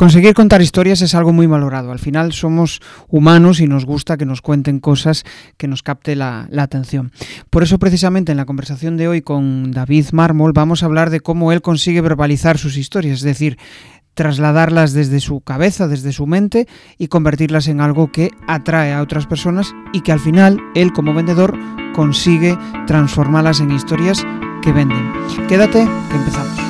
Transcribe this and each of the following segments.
Conseguir contar historias es algo muy valorado. Al final somos humanos y nos gusta que nos cuenten cosas que nos capte la, atención. Por eso precisamente en la conversación de hoy con David Mármol vamos a hablar de cómo él consigue verbalizar sus historias, es decir, trasladarlas desde su cabeza, desde su mente y convertirlas en algo que atrae a otras personas y que al final él como vendedor consigue transformarlas en historias que venden. Quédate, que empezamos.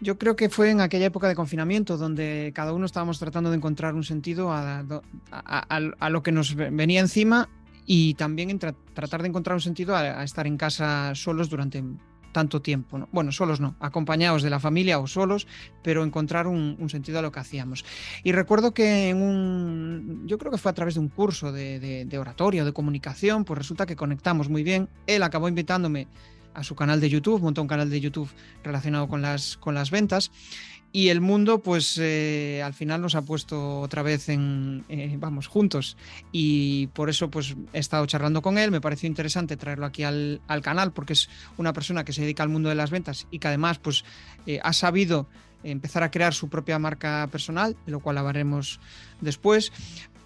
Yo creo que fue en aquella época de confinamiento donde cada uno estábamos tratando de encontrar un sentido a, lo que nos venía encima y también en tratar de encontrar un sentido a, estar en casa solos durante tanto tiempo. Bueno, solos no, acompañados de la familia o solos, pero encontrar un, sentido a lo que hacíamos. Y recuerdo que en un, yo creo que fue a través de un curso de, de, de oratoria, de comunicación, pues resulta que conectamos muy bien. Él acabó invitándome a su canal de YouTube, montó un canal de YouTube relacionado con las, con las ventas. Y el mundo, pues eh, al final nos ha puesto otra vez en, eh, vamos, juntos. Y por eso, pues he estado charlando con él. Me pareció interesante traerlo aquí al, canal, porque es una persona que se dedica al mundo de las ventas y que además, pues, eh, ha sabido empezar a crear su propia marca personal, lo cual hablaremos después.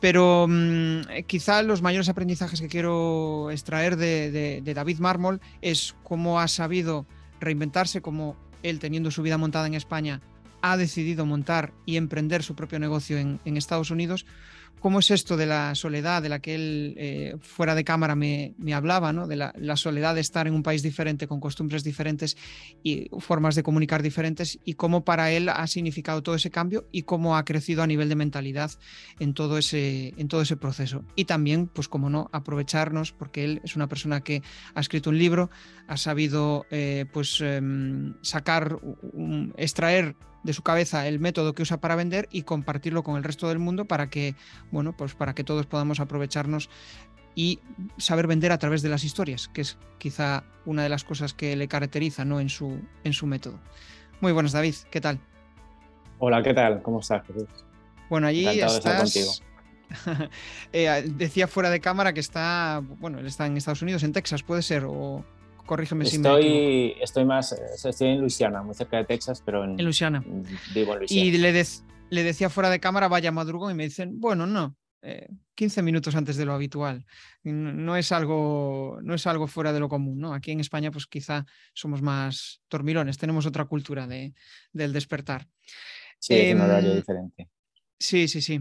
Pero mm, quizá los mayores aprendizajes que quiero extraer de, David Mármol es cómo ha sabido reinventarse, cómo él, teniendo su vida montada en España, ha decidido montar y emprender su propio negocio en Estados Unidos cómo es esto de la soledad de la que él eh, fuera de cámara me, hablaba, ¿no? de la, soledad de estar en un país diferente, con costumbres diferentes y formas de comunicar diferentes, y cómo para él ha significado todo ese cambio y cómo ha crecido a nivel de mentalidad en todo ese, en todo ese proceso. Y también, pues como no, aprovecharnos, porque él es una persona que ha escrito un libro, ha sabido eh, pues, em, sacar, extraer de su cabeza el método que usa para vender y compartirlo con el resto del mundo para que, bueno, pues para que todos podamos aprovecharnos y saber vender a través de las historias, que es quizá una de las cosas que le caracteriza ¿no? en, su, en su método. Muy buenas, David, ¿qué tal? Hola, ¿qué tal? ¿Cómo estás, Bueno, allí estás. Eh, decía fuera de cámara que está, bueno, él está en Estados Unidos, en Texas, puede ser, o corrígeme si me Estoy más, estoy en Luisiana, muy cerca de Texas, pero en, en Luisiana. Vivo en Luisiana. Y le, le decía fuera de cámara, vaya madrugón, y me dicen, bueno, no, 15 eh, minutos antes de lo habitual. No es, algo, no es algo fuera de lo común, ¿no? Aquí en España, pues quizá somos más dormilones, tenemos otra cultura de, del despertar. Sí, es un horario em, diferente. Sí, sí, sí.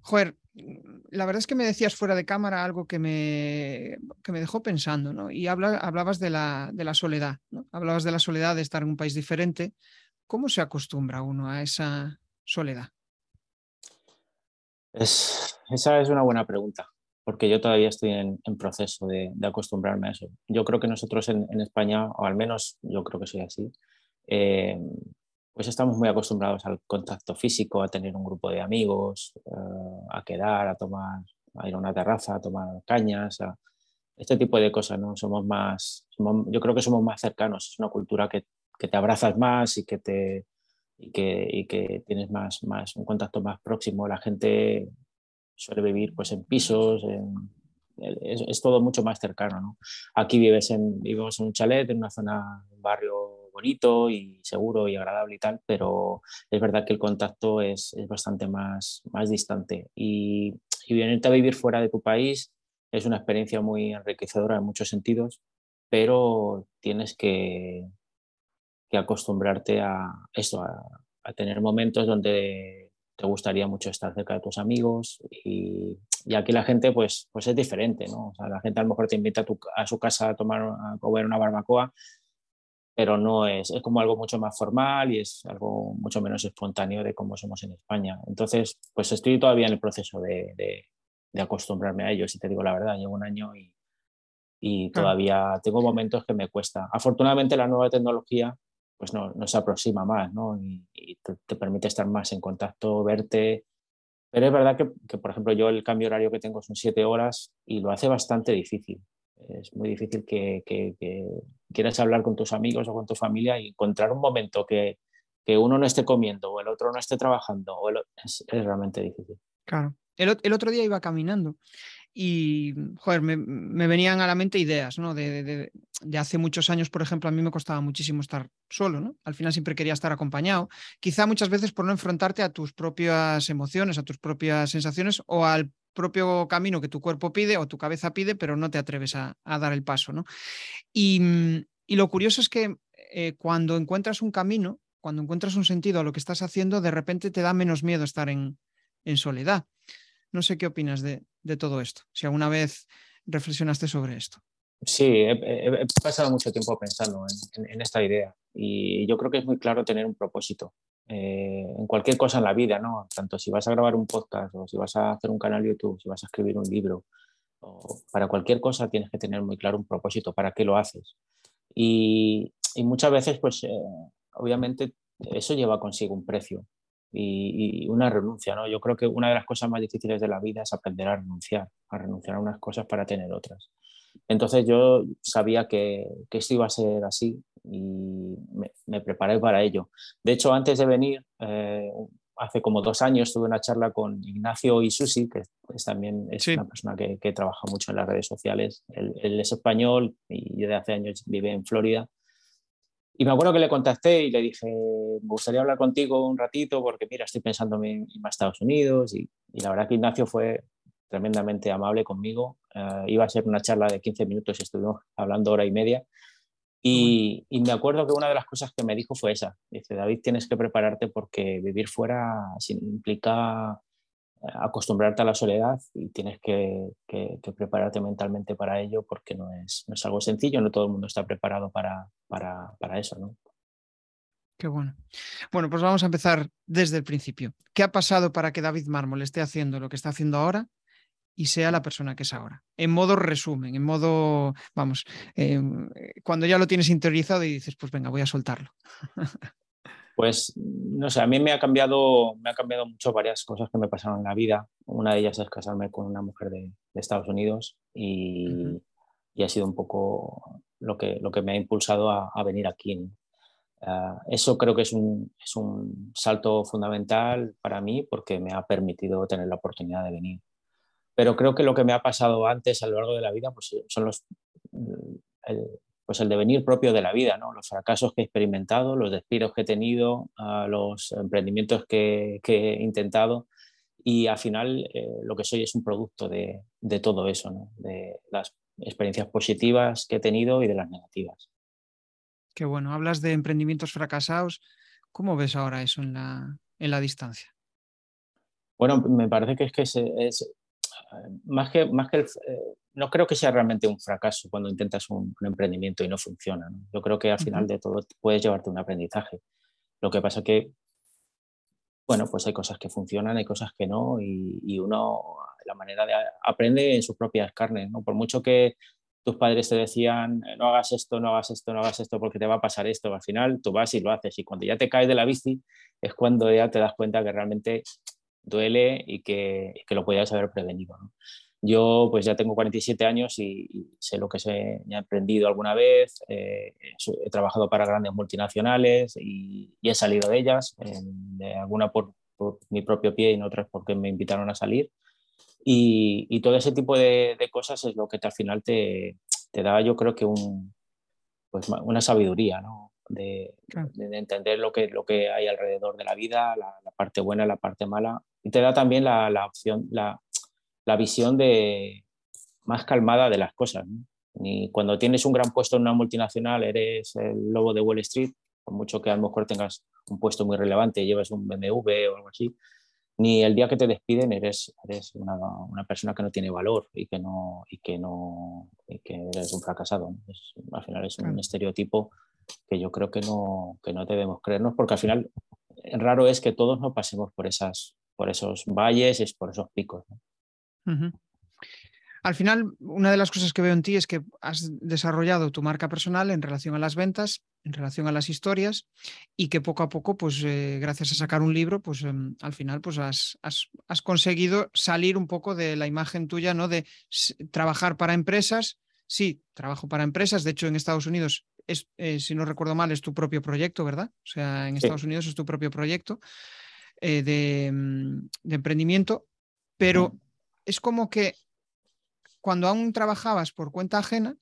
Joder, la verdad es que me decías fuera de cámara algo que me, que me dejó pensando, ¿no? Y hablabas de la, de la soledad, ¿no? Hablabas de la soledad de estar en un país diferente. ¿Cómo se acostumbra uno a esa soledad? Es, esa es una buena pregunta, porque yo todavía estoy en, proceso de, acostumbrarme a eso. Yo creo que nosotros en, España, o al menos yo creo que soy así, eh, pues estamos muy acostumbrados al contacto físico, a tener un grupo de amigos, eh, a quedar, a tomar, a ir a una terraza, a tomar cañas, a este tipo de cosas, ¿no? Somos más, yo creo que somos más cercanos, es una cultura que, que te abrazas más y que te y que, y que tienes más, más, un contacto más próximo. La gente suele vivir pues en pisos, es, es, todo mucho más cercano. ¿no? Aquí vives en, vivimos en un chalet, en una zona, un barrio bonito y seguro y agradable y tal, pero es verdad que el contacto es, es bastante más, más distante. Y, y venirte a vivir fuera de tu país es una experiencia muy enriquecedora en muchos sentidos, pero tienes que, que acostumbrarte a eso, a, a, tener momentos donde te gustaría mucho estar cerca de tus amigos y, y, aquí la gente pues, pues es diferente, ¿no? O sea, la gente a lo mejor te invita a, tu, a su casa a tomar a comer una barbacoa pero no es, es como algo mucho más formal y es algo mucho menos espontáneo de cómo somos en España. Entonces, pues estoy todavía en el proceso de, de, acostumbrarme a ello, si te digo la verdad, llevo un año y, y todavía tengo momentos que me cuesta. Afortunadamente la nueva tecnología pues no, no se aproxima más, ¿no? Y, te, permite estar más en contacto, verte. Pero es verdad que, que, por ejemplo, yo el cambio horario que tengo son siete horas y lo hace bastante difícil. Es muy difícil que, quieras hablar con tus amigos o con tu familia y encontrar un momento que, que uno no esté comiendo o el otro no esté trabajando es, realmente difícil. Claro. El, otro día iba caminando y, joder, me, me, venían a la mente ideas, ¿no? De, de, de, hace muchos años, por ejemplo, a mí me costaba muchísimo estar solo, ¿no? Al final siempre quería estar acompañado, quizá muchas veces por no enfrentarte a tus propias emociones, a tus propias sensaciones o al propio camino que tu cuerpo pide o tu cabeza pide, pero no te atreves a, dar el paso, ¿no? Y, y, lo curioso es que eh, cuando encuentras un camino, cuando encuentras un sentido a lo que estás haciendo, de repente te da menos miedo estar en, en soledad. No sé qué opinas de, de todo esto, si alguna vez reflexionaste sobre esto. Sí, he, pasado mucho tiempo pensando en, en, en, esta idea y yo creo que es muy claro tener un propósito eh, en cualquier cosa en la vida, ¿no? Tanto si vas a grabar un podcast o si vas a hacer un canal YouTube, si vas a escribir un libro, o para cualquier cosa tienes que tener muy claro un propósito, para qué lo haces. Y, y muchas veces, pues, eh, obviamente, eso lleva consigo un precio y, y, una renuncia, ¿no? Yo creo que una de las cosas más difíciles de la vida es aprender a renunciar, a renunciar a unas cosas para tener otras. Entonces yo sabía que, que esto iba a ser así y me, me, preparé para ello. De hecho, antes de venir, eh, hace como dos años tuve una charla con Ignacio Isusi, que es, también es sí. una persona que, que, trabaja mucho en las redes sociales. Él, él, es español y desde hace años vive en Florida. Y me acuerdo que le contacté y le dije, me gustaría hablar contigo un ratito porque, mira, estoy pensando en irme a Estados Unidos. Y, y la verdad que Ignacio fue tremendamente amable conmigo. Uh, iba a ser una charla de 15 minutos y estuvimos hablando hora y media. Y, y, me acuerdo que una de las cosas que me dijo fue esa. Dice, David, tienes que prepararte porque vivir fuera implica eh, acostumbrarte a la soledad y tienes que, que, que, prepararte mentalmente para ello porque no es, no es algo sencillo, no todo el mundo está preparado para, para, para eso. ¿no? Qué bueno. Bueno, pues vamos a empezar desde el principio. ¿Qué ha pasado para que David Mármol esté haciendo lo que está haciendo ahora y sea la persona que es ahora. En modo resumen, en modo, vamos, eh, cuando ya lo tienes interiorizado y dices, pues venga, voy a soltarlo. Pues no sé, a mí me ha cambiado, me ha cambiado mucho varias cosas que me pasaron en la vida. Una de ellas es casarme con una mujer de, de Estados Unidos y, uh -huh. y, ha sido un poco lo que, lo que me ha impulsado a, a venir aquí. ¿no? Uh, eso creo que es un, es un salto fundamental para mí porque me ha permitido tener la oportunidad de venir pero creo que lo que me ha pasado antes a lo largo de la vida pues, son los, el, pues el devenir propio de la vida, ¿no? los fracasos que he experimentado, los despidos que he tenido, uh, los emprendimientos que, que, he intentado y al final eh, lo que soy es un producto de, de todo eso, ¿no? de las experiencias positivas que he tenido y de las negativas. Qué bueno, hablas de emprendimientos fracasados. ¿Cómo ves ahora eso en la, en la distancia? Bueno, me parece que es que es, es más que, más que el, eh, no creo que sea realmente un fracaso cuando intentas un, un emprendimiento y no funciona. ¿no? Yo creo que al final de todo puedes llevarte un aprendizaje. Lo que pasa que, bueno, pues hay cosas que funcionan, hay cosas que no, y, y uno, la manera de aprende en sus propias carnes, ¿no? Por mucho que tus padres te decían, no hagas esto, no hagas esto, no hagas esto porque te va a pasar esto, al final tú vas y lo haces, y cuando ya te caes de la bici es cuando ya te das cuenta que realmente duele y que, que lo podías haber prevenido. ¿no? Yo pues ya tengo 47 años y, y sé lo que se, he aprendido alguna vez, eh, he trabajado para grandes multinacionales y, y he salido de ellas, eh, de alguna por, por, mi propio pie y en otras porque me invitaron a salir. Y, y todo ese tipo de, de, cosas es lo que te, al final te, te da yo creo que un, pues, una sabiduría, ¿no? De, de, de, entender lo que, lo que hay alrededor de la vida, la, la parte buena, la parte mala, y te da también la, la opción, la, la, visión de más calmada de las cosas. ¿no? Y cuando tienes un gran puesto en una multinacional, eres el lobo de Wall Street, por mucho que a lo mejor tengas un puesto muy relevante, llevas un BMW o algo así, ni el día que te despiden eres, eres una, una, persona que no tiene valor y que no y que no y que eres un fracasado. Es, al final es un estereotipo que yo creo que no, que no debemos creernos porque al final raro es que todos no pasemos por esas por esos valles y por esos picos. ¿no? Uh -huh. Al final, una de las cosas que veo en ti es que has desarrollado tu marca personal en relación a las ventas, en relación a las historias y que poco a poco, pues eh, gracias a sacar un libro, pues em, al final pues has, has, conseguido salir un poco de la imagen tuya, ¿no? De trabajar para empresas. Sí, trabajo para empresas. De hecho, en Estados Unidos, es, eh, si no recuerdo mal, es tu propio proyecto, ¿verdad? O sea, en Estados Unidos es tu propio proyecto eh, de, mm, de, emprendimiento, pero es como que cuando aún trabajabas por cuenta ajena,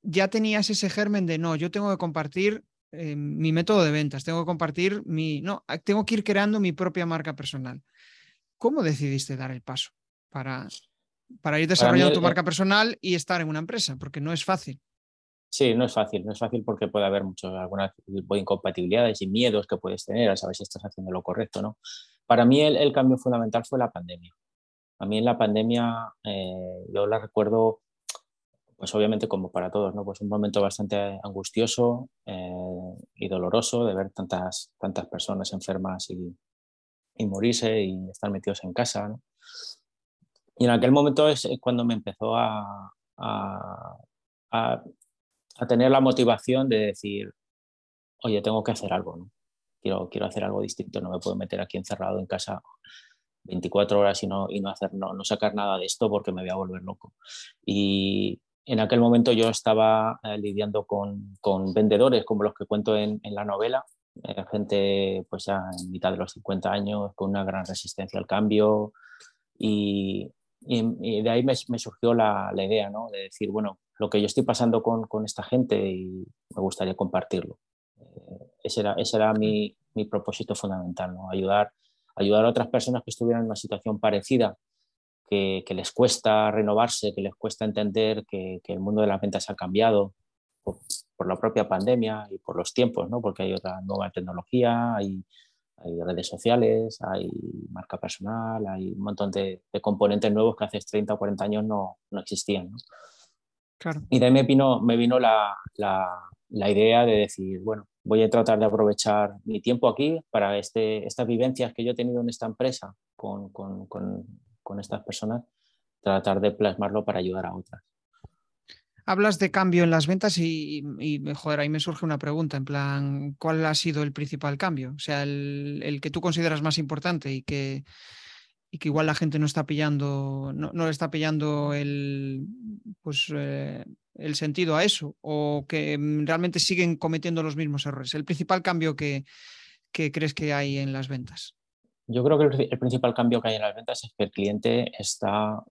ya tenías ese germen de no, yo tengo que compartir eh, mi método de ventas, tengo que compartir mi, no, tengo que ir creando mi propia marca personal. ¿Cómo decidiste dar el paso para, para ir desarrollando tu marca personal y estar en una empresa? Porque no es fácil. Sí, no es fácil, no es fácil porque puede haber muchas, algunas incompatibilidades y miedos que puedes tener a saber si estás haciendo lo correcto, ¿no? Para mí el, cambio fundamental fue la pandemia. A mí en la pandemia eh, yo la recuerdo pues obviamente como para todos, ¿no? Pues un momento bastante angustioso eh, y doloroso de ver tantas, tantas personas enfermas y, y, morirse y estar metidos en casa. Y en aquel momento es cuando me empezó a, a, tener la motivación de decir, oye, tengo que hacer algo, ¿no? Quiero, quiero hacer algo distinto, no me puedo meter aquí encerrado en casa 24 horas y no, y no, hacer, no, no sacar nada de esto porque me voy a volver loco. Y, en aquel momento yo estaba eh, lidiando con, con, vendedores como los que cuento en, la novela, eh, gente pues ya en mitad de los 50 años con una gran resistencia al cambio y, y, de ahí me, me surgió la, la, idea ¿no? de decir, bueno, lo que yo estoy pasando con, con esta gente y me gustaría compartirlo. Eh, ese era, ese era mi, mi, propósito fundamental, ¿no? ayudar, ayudar a otras personas que estuvieran en una situación parecida que, les cuesta renovarse, que les cuesta entender que, el mundo de las ventas ha cambiado por, la propia pandemia y por los tiempos, ¿no? porque hay otra nueva tecnología, hay, hay redes sociales, hay marca personal, hay un montón de, componentes nuevos que hace 30 o 40 años no, no existían. ¿no? Claro. Y de ahí me vino, me vino la, la, la, idea de decir, bueno, voy a tratar de aprovechar mi tiempo aquí para este, estas vivencias que yo he tenido en esta empresa con, con, con con estas personas, tratar de plasmarlo para ayudar a otras. Hablas de cambio en las ventas y, y, joder, ahí me surge una pregunta, en plan, ¿cuál ha sido el principal cambio? O sea, el, que tú consideras más importante y que, y que igual la gente no está pillando, no, le está pillando el, pues, eh, el sentido a eso, o que realmente siguen cometiendo los mismos errores. El principal cambio que, que crees que hay en las ventas. Yo creo que el, principal cambio que hay en las ventas es que el cliente está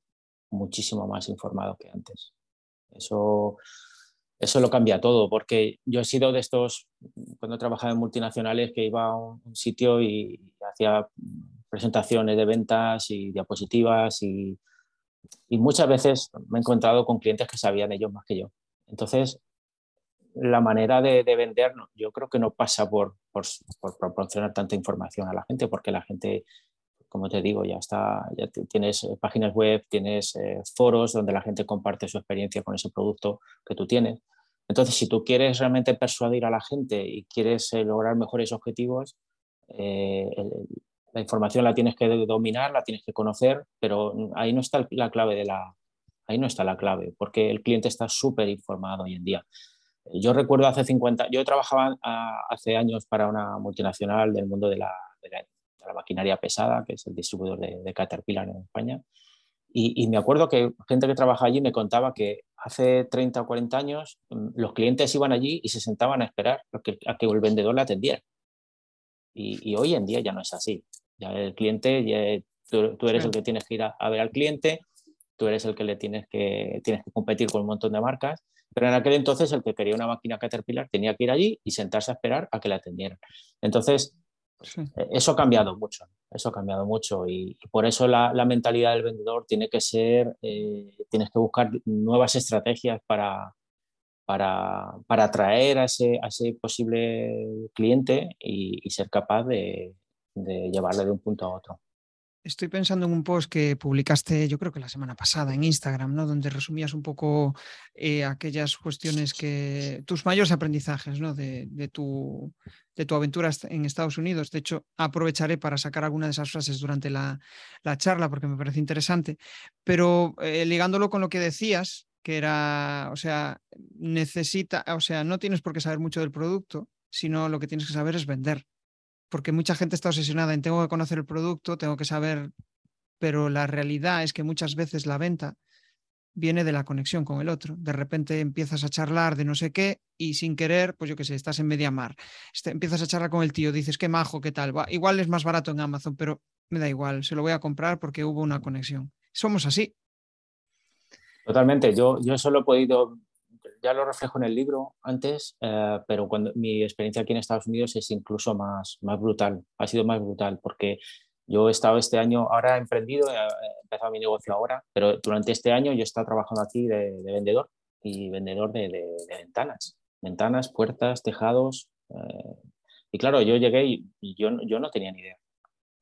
muchísimo más informado que antes. Eso, eso lo cambia todo, porque yo he sido de estos, cuando trabajaba en multinacionales, que iba a un sitio y hacía presentaciones de ventas y diapositivas y, muchas veces me he encontrado con clientes que sabían ellos más que yo. Entonces, la manera de, vender, yo creo que no pasa por, proporcionar tanta información a la gente, porque la gente, como te digo, ya está, ya tienes eh, páginas web, tienes eh, foros donde la gente comparte su experiencia con ese producto que tú tienes. Entonces, si tú quieres realmente persuadir a la gente y quieres eh, lograr mejores objetivos, la información la tienes que dominar, la tienes que conocer, pero ahí no está la clave de la, ahí no está la clave, porque el cliente está súper informado hoy en día. Yo recuerdo hace 50, yo trabajaba ah, hace años para una multinacional del mundo de la, de la, maquinaria pesada, que es el distribuidor de, Caterpillar en España, y, me acuerdo que gente que trabaja allí me contaba que hace 30 o 40 años mm, los clientes iban allí y se sentaban a esperar a que, a que el vendedor la atendiera. Y, hoy en día ya no es así. Ya el cliente, tú, eres el que tienes que ir a, a, ver al cliente, tú eres el que le tienes que, tienes que competir con un montón de marcas pero en aquel entonces el que quería una máquina Caterpillar tenía que ir allí y sentarse a esperar a que la atendieran. Entonces, eh, eso ha cambiado mucho, eso ha cambiado mucho y, por eso la, mentalidad del vendedor tiene que ser, eh, tienes que buscar nuevas estrategias para, para, para atraer a ese, posible cliente y, ser capaz de, de llevarle de un punto a otro. Estoy pensando en un post que publicaste, yo creo que la semana pasada en Instagram, ¿no? Donde resumías un poco eh, aquellas cuestiones que. tus mayores aprendizajes, ¿no? De, tu, de tu aventura en Estados Unidos. De hecho, aprovecharé para sacar alguna de esas frases durante la, charla porque me parece interesante. Pero eh, ligándolo con lo que decías, que era, o sea, necesita, o sea, no tienes por qué saber mucho del producto, sino lo que tienes que saber es vender porque mucha gente está obsesionada en tengo que conocer el producto, tengo que saber, pero la realidad es que muchas veces la venta viene de la conexión con el otro. De repente empiezas a charlar de no sé qué y sin querer, pues yo qué sé, estás en media mar, este, empiezas a charlar con el tío, dices qué majo, qué tal, igual es más barato en Amazon, pero me da igual, se lo voy a comprar porque hubo una conexión. Somos así. Totalmente, yo, yo eso lo he podido ya lo reflejo en el libro antes, eh, pero cuando mi experiencia aquí en Estados Unidos es incluso más, más brutal, ha sido más brutal, porque yo he estado este año, ahora he emprendido, he empezado mi negocio ahora, pero durante este año yo he estado trabajando aquí de, vendedor y vendedor de, de, ventanas, ventanas, puertas, tejados. Eh, y claro, yo llegué y, yo, yo no tenía ni idea.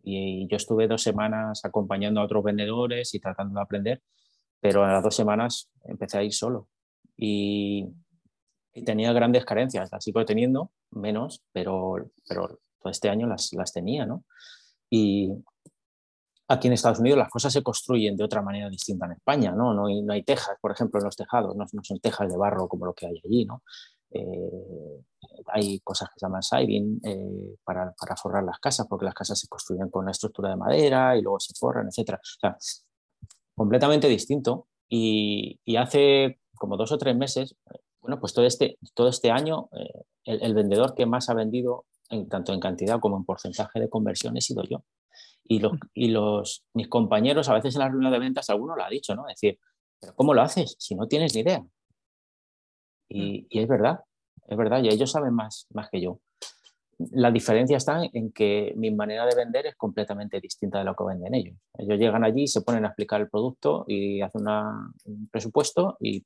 Y, yo estuve dos semanas acompañando a otros vendedores y tratando de aprender, pero a las dos semanas empecé a ir solo y, tenía grandes carencias, las sigo teniendo, menos, pero, pero todo este año las, las tenía, ¿no? Y aquí en Estados Unidos las cosas se construyen de otra manera distinta en España, ¿no? No hay, no hay tejas, por ejemplo, en los tejados, no, no, son tejas de barro como lo que hay allí, ¿no? Eh, hay cosas que se llaman siding eh, para, para, forrar las casas, porque las casas se construyen con una estructura de madera y luego se forran, etc. O sea, completamente distinto. Y, y hace como dos o tres meses, bueno, pues todo este, todo este año eh, el, vendedor que más ha vendido, en, tanto en cantidad como en porcentaje de conversión, he sido yo. Y, los, y los, mis compañeros, a veces en la reunión de ventas, alguno lo ha dicho, ¿no? Es decir, ¿pero cómo lo haces si no tienes ni idea? Y, mm. y es verdad, es verdad, y ellos saben más, más que yo. La diferencia está en que mi manera de vender es completamente distinta de lo que venden ellos. Ellos llegan allí, se ponen a explicar el producto y hacen un presupuesto y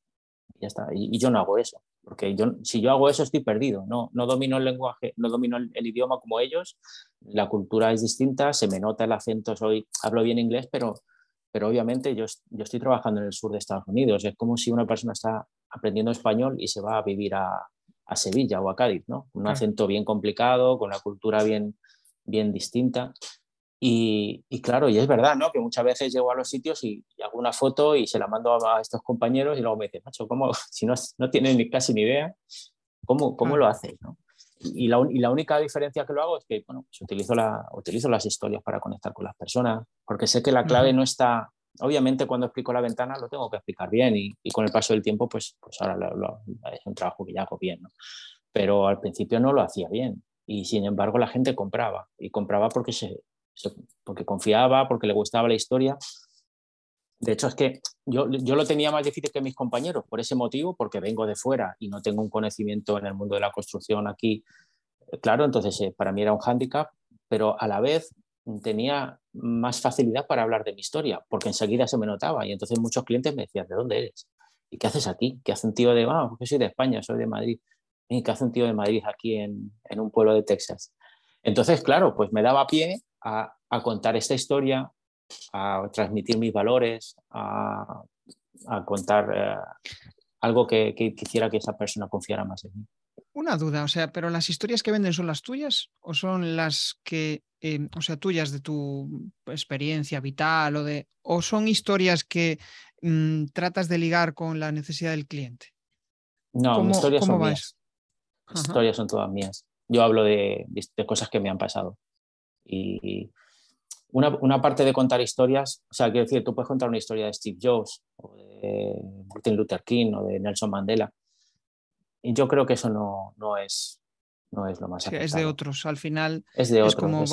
ya está. Y, yo no hago eso, porque yo, si yo hago eso estoy perdido, no, no domino el lenguaje, no domino el, idioma como ellos, la cultura es distinta, se me nota el acento, soy, hablo bien inglés, pero, pero obviamente yo, yo estoy trabajando en el sur de Estados Unidos, es como si una persona está aprendiendo español y se va a vivir a, a Sevilla o a Cádiz, ¿no? Un acento bien complicado, con la cultura bien, bien distinta. Y, claro, y es verdad, ¿no? Que muchas veces llego a los sitios y, hago una foto y se la mando a, estos compañeros y luego me dicen, macho, ¿cómo, si no, no tienen ni, casi ni idea, ¿cómo, cómo lo haces? ¿no? Y, la, y, la, única diferencia que lo hago es que, bueno, pues utilizo, la, utilizo las historias para conectar con las personas, porque sé que la clave no está, obviamente cuando explico la ventana lo tengo que explicar bien y, y con el paso del tiempo, pues, pues ahora lo, es un trabajo que ya hago bien, ¿no? Pero al principio no lo hacía bien y sin embargo la gente compraba y compraba porque se, porque confiaba, porque le gustaba la historia. De hecho, es que yo, yo, lo tenía más difícil que mis compañeros por ese motivo, porque vengo de fuera y no tengo un conocimiento en el mundo de la construcción aquí. Claro, entonces eh, para mí era un hándicap, pero a la vez tenía más facilidad para hablar de mi historia, porque enseguida se me notaba y entonces muchos clientes me decían, ¿de dónde eres? ¿Y qué haces aquí? ¿Qué hace un tío de, ah, porque soy de España, soy de Madrid? ¿Y qué hace un tío de Madrid aquí en, en un pueblo de Texas? Entonces, claro, pues me daba pie a, contar esta historia, a transmitir mis valores, a, contar eh, algo que, quisiera que esa persona confiara más en mí. Una duda, o sea, pero las historias que venden son las tuyas o son las que, eh, o sea, tuyas de tu experiencia vital o de, o son historias que mm, tratas de ligar con la necesidad del cliente. No, mis historias son mías. Mis historias son todas mías. Yo hablo de, de, cosas que me han pasado. Y una, una, parte de contar historias, o sea, quiero decir, tú puedes contar una historia de Steve Jobs o de Martin Luther King o de Nelson Mandela. Y yo creo que eso no, no es, no es lo más sí, Es de otros, al final es de otros, como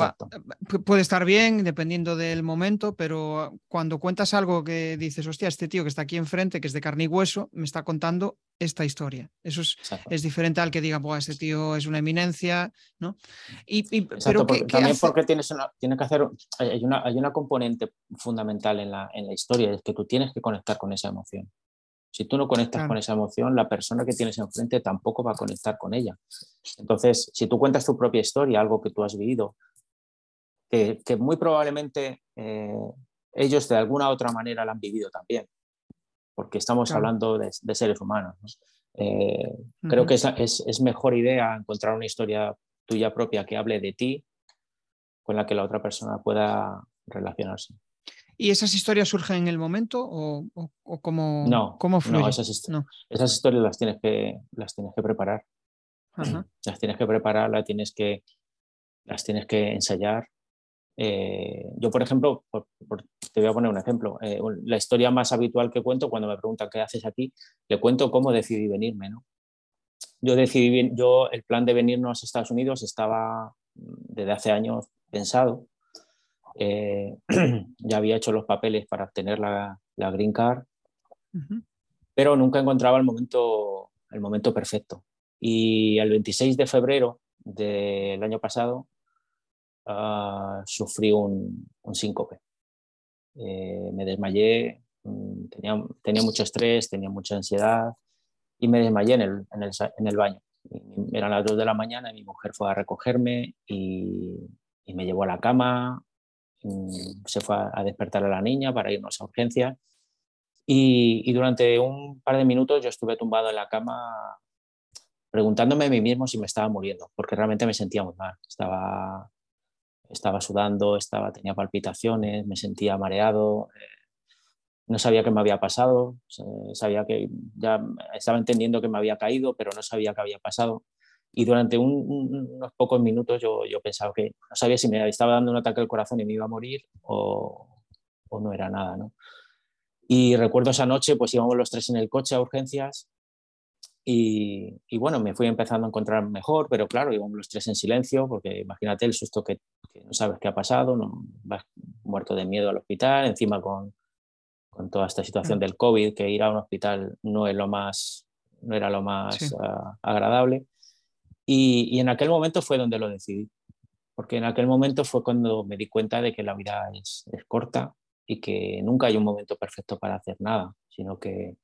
puede estar bien dependiendo del momento, pero cuando cuentas algo que dices, hostia, este tío que está aquí enfrente, que es de carne y hueso, me está contando esta historia. Eso es, es diferente al que diga, este tío es una eminencia, ¿no? Y, pero también porque tienes tiene que hacer, hay una, hay una componente fundamental en la, en la historia, es que tú tienes que conectar con esa emoción. Si tú no conectas con esa emoción, la persona que tienes enfrente tampoco va a conectar con ella. Entonces, si tú cuentas tu propia historia, algo que tú has vivido, que, muy probablemente eh, ellos de alguna u otra manera la han vivido también, porque estamos hablando de, seres humanos. Eh, creo que es, es, mejor idea encontrar una historia tuya propia que hable de ti con la que la otra persona pueda relacionarse. ¿Y esas historias surgen en el momento o, o, cómo, no, cómo fluye? No esas, esas, historias las tienes que, las tienes que preparar. Las tienes que preparar, las tienes que, las tienes que ensayar. Eh, yo, por ejemplo, te voy a poner un ejemplo. Eh, la historia más habitual que cuento cuando me preguntan qué haces aquí, le cuento cómo decidí venirme. ¿no? Yo decidí, yo el plan de venirnos a Estados Unidos estaba desde hace años pensado. Eh, ya había hecho los papeles para obtener la, la green card, pero nunca encontraba el momento, el momento perfecto. Y el 26 de febrero del año pasado uh, sufrí un, un síncope. Eh, me desmayé, mm, tenía, tenía, mucho estrés, tenía mucha ansiedad y me desmayé en el, en el, en el baño. Eran las 2 de la mañana y mi mujer fue a recogerme y, y me llevó a la cama, se fue a despertar a la niña para irnos a urgencias y, y, durante un par de minutos yo estuve tumbado en la cama preguntándome a mí mismo si me estaba muriendo, porque realmente me sentía muy mal. Estaba, estaba sudando, estaba, tenía palpitaciones, me sentía mareado, eh, no sabía qué me había pasado, sabía que ya estaba entendiendo que me había caído, pero no sabía qué había pasado. Y durante unos pocos minutos yo, yo pensaba que no sabía si me estaba dando un ataque al corazón y me iba a morir o, o no era nada. ¿no? Y recuerdo esa noche, pues íbamos los tres en el coche a urgencias y, y, bueno, me fui empezando a encontrar mejor, pero claro, íbamos los tres en silencio, porque imagínate el susto que, que no sabes qué ha pasado, no, vas muerto de miedo al hospital, encima con, con toda esta situación mm. del COVID, que ir a un hospital no, es lo más, no era lo más uh, agradable. Y, en aquel momento fue donde lo decidí, porque en aquel momento fue cuando me di cuenta de que la vida es, corta y que nunca hay un momento perfecto para hacer nada, sino que,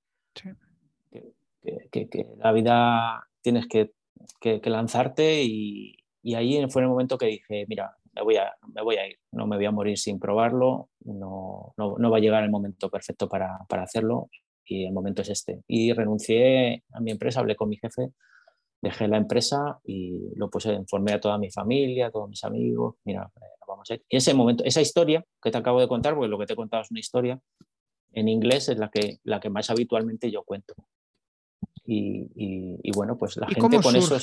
que, la vida tienes que, lanzarte y, ahí fue el momento que dije, mira, me voy, a, me voy a ir, no me voy a morir sin probarlo, no, no, va a llegar el momento perfecto para, para hacerlo y el momento es este. Y renuncié a mi empresa, hablé con mi jefe dejé la empresa y lo puse, informé a toda mi familia, a todos mis amigos, mira, eh, vamos a ir. Y ese momento, esa historia que te acabo de contar, porque lo que te he contado es una historia, en inglés es la que, la que más habitualmente yo cuento. Y, y, bueno, pues la gente con eso...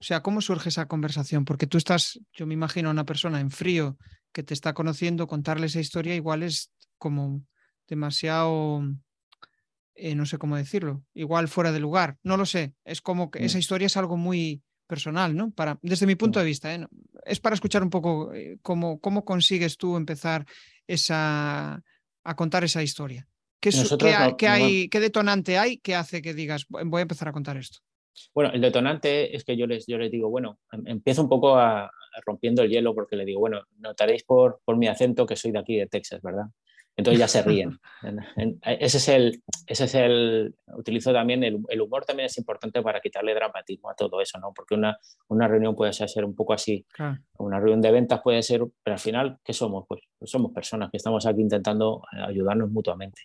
O sea, ¿cómo surge esa conversación? Porque tú estás, yo me imagino, a una persona en frío que te está conociendo, contarle esa historia igual es como demasiado eh, no sé cómo decirlo, igual fuera de lugar, no lo sé, es como que esa mm. historia es algo muy personal, ¿no? Para, desde mi punto de vista, ¿eh? es para escuchar un poco eh, cómo, cómo consigues tú empezar esa, a contar esa historia. ¿Qué, hay, ¿Qué detonante hay que hace que digas, voy a empezar a contar esto? Bueno, el detonante es que yo les, yo les digo, bueno, em, empiezo un poco a, rompiendo el hielo porque le digo, bueno, notaréis por, por mi acento que soy de aquí, de Texas, ¿verdad? Entonces ya se ríen. ese es el, ese es el, utilizo también, el, el, humor también es importante para quitarle dramatismo a todo eso, ¿no? Porque una, una reunión puede ser un poco así, una reunión de ventas puede ser, pero al final, ¿qué somos? Pues, pues, somos personas que estamos aquí intentando eh, ayudarnos mutuamente.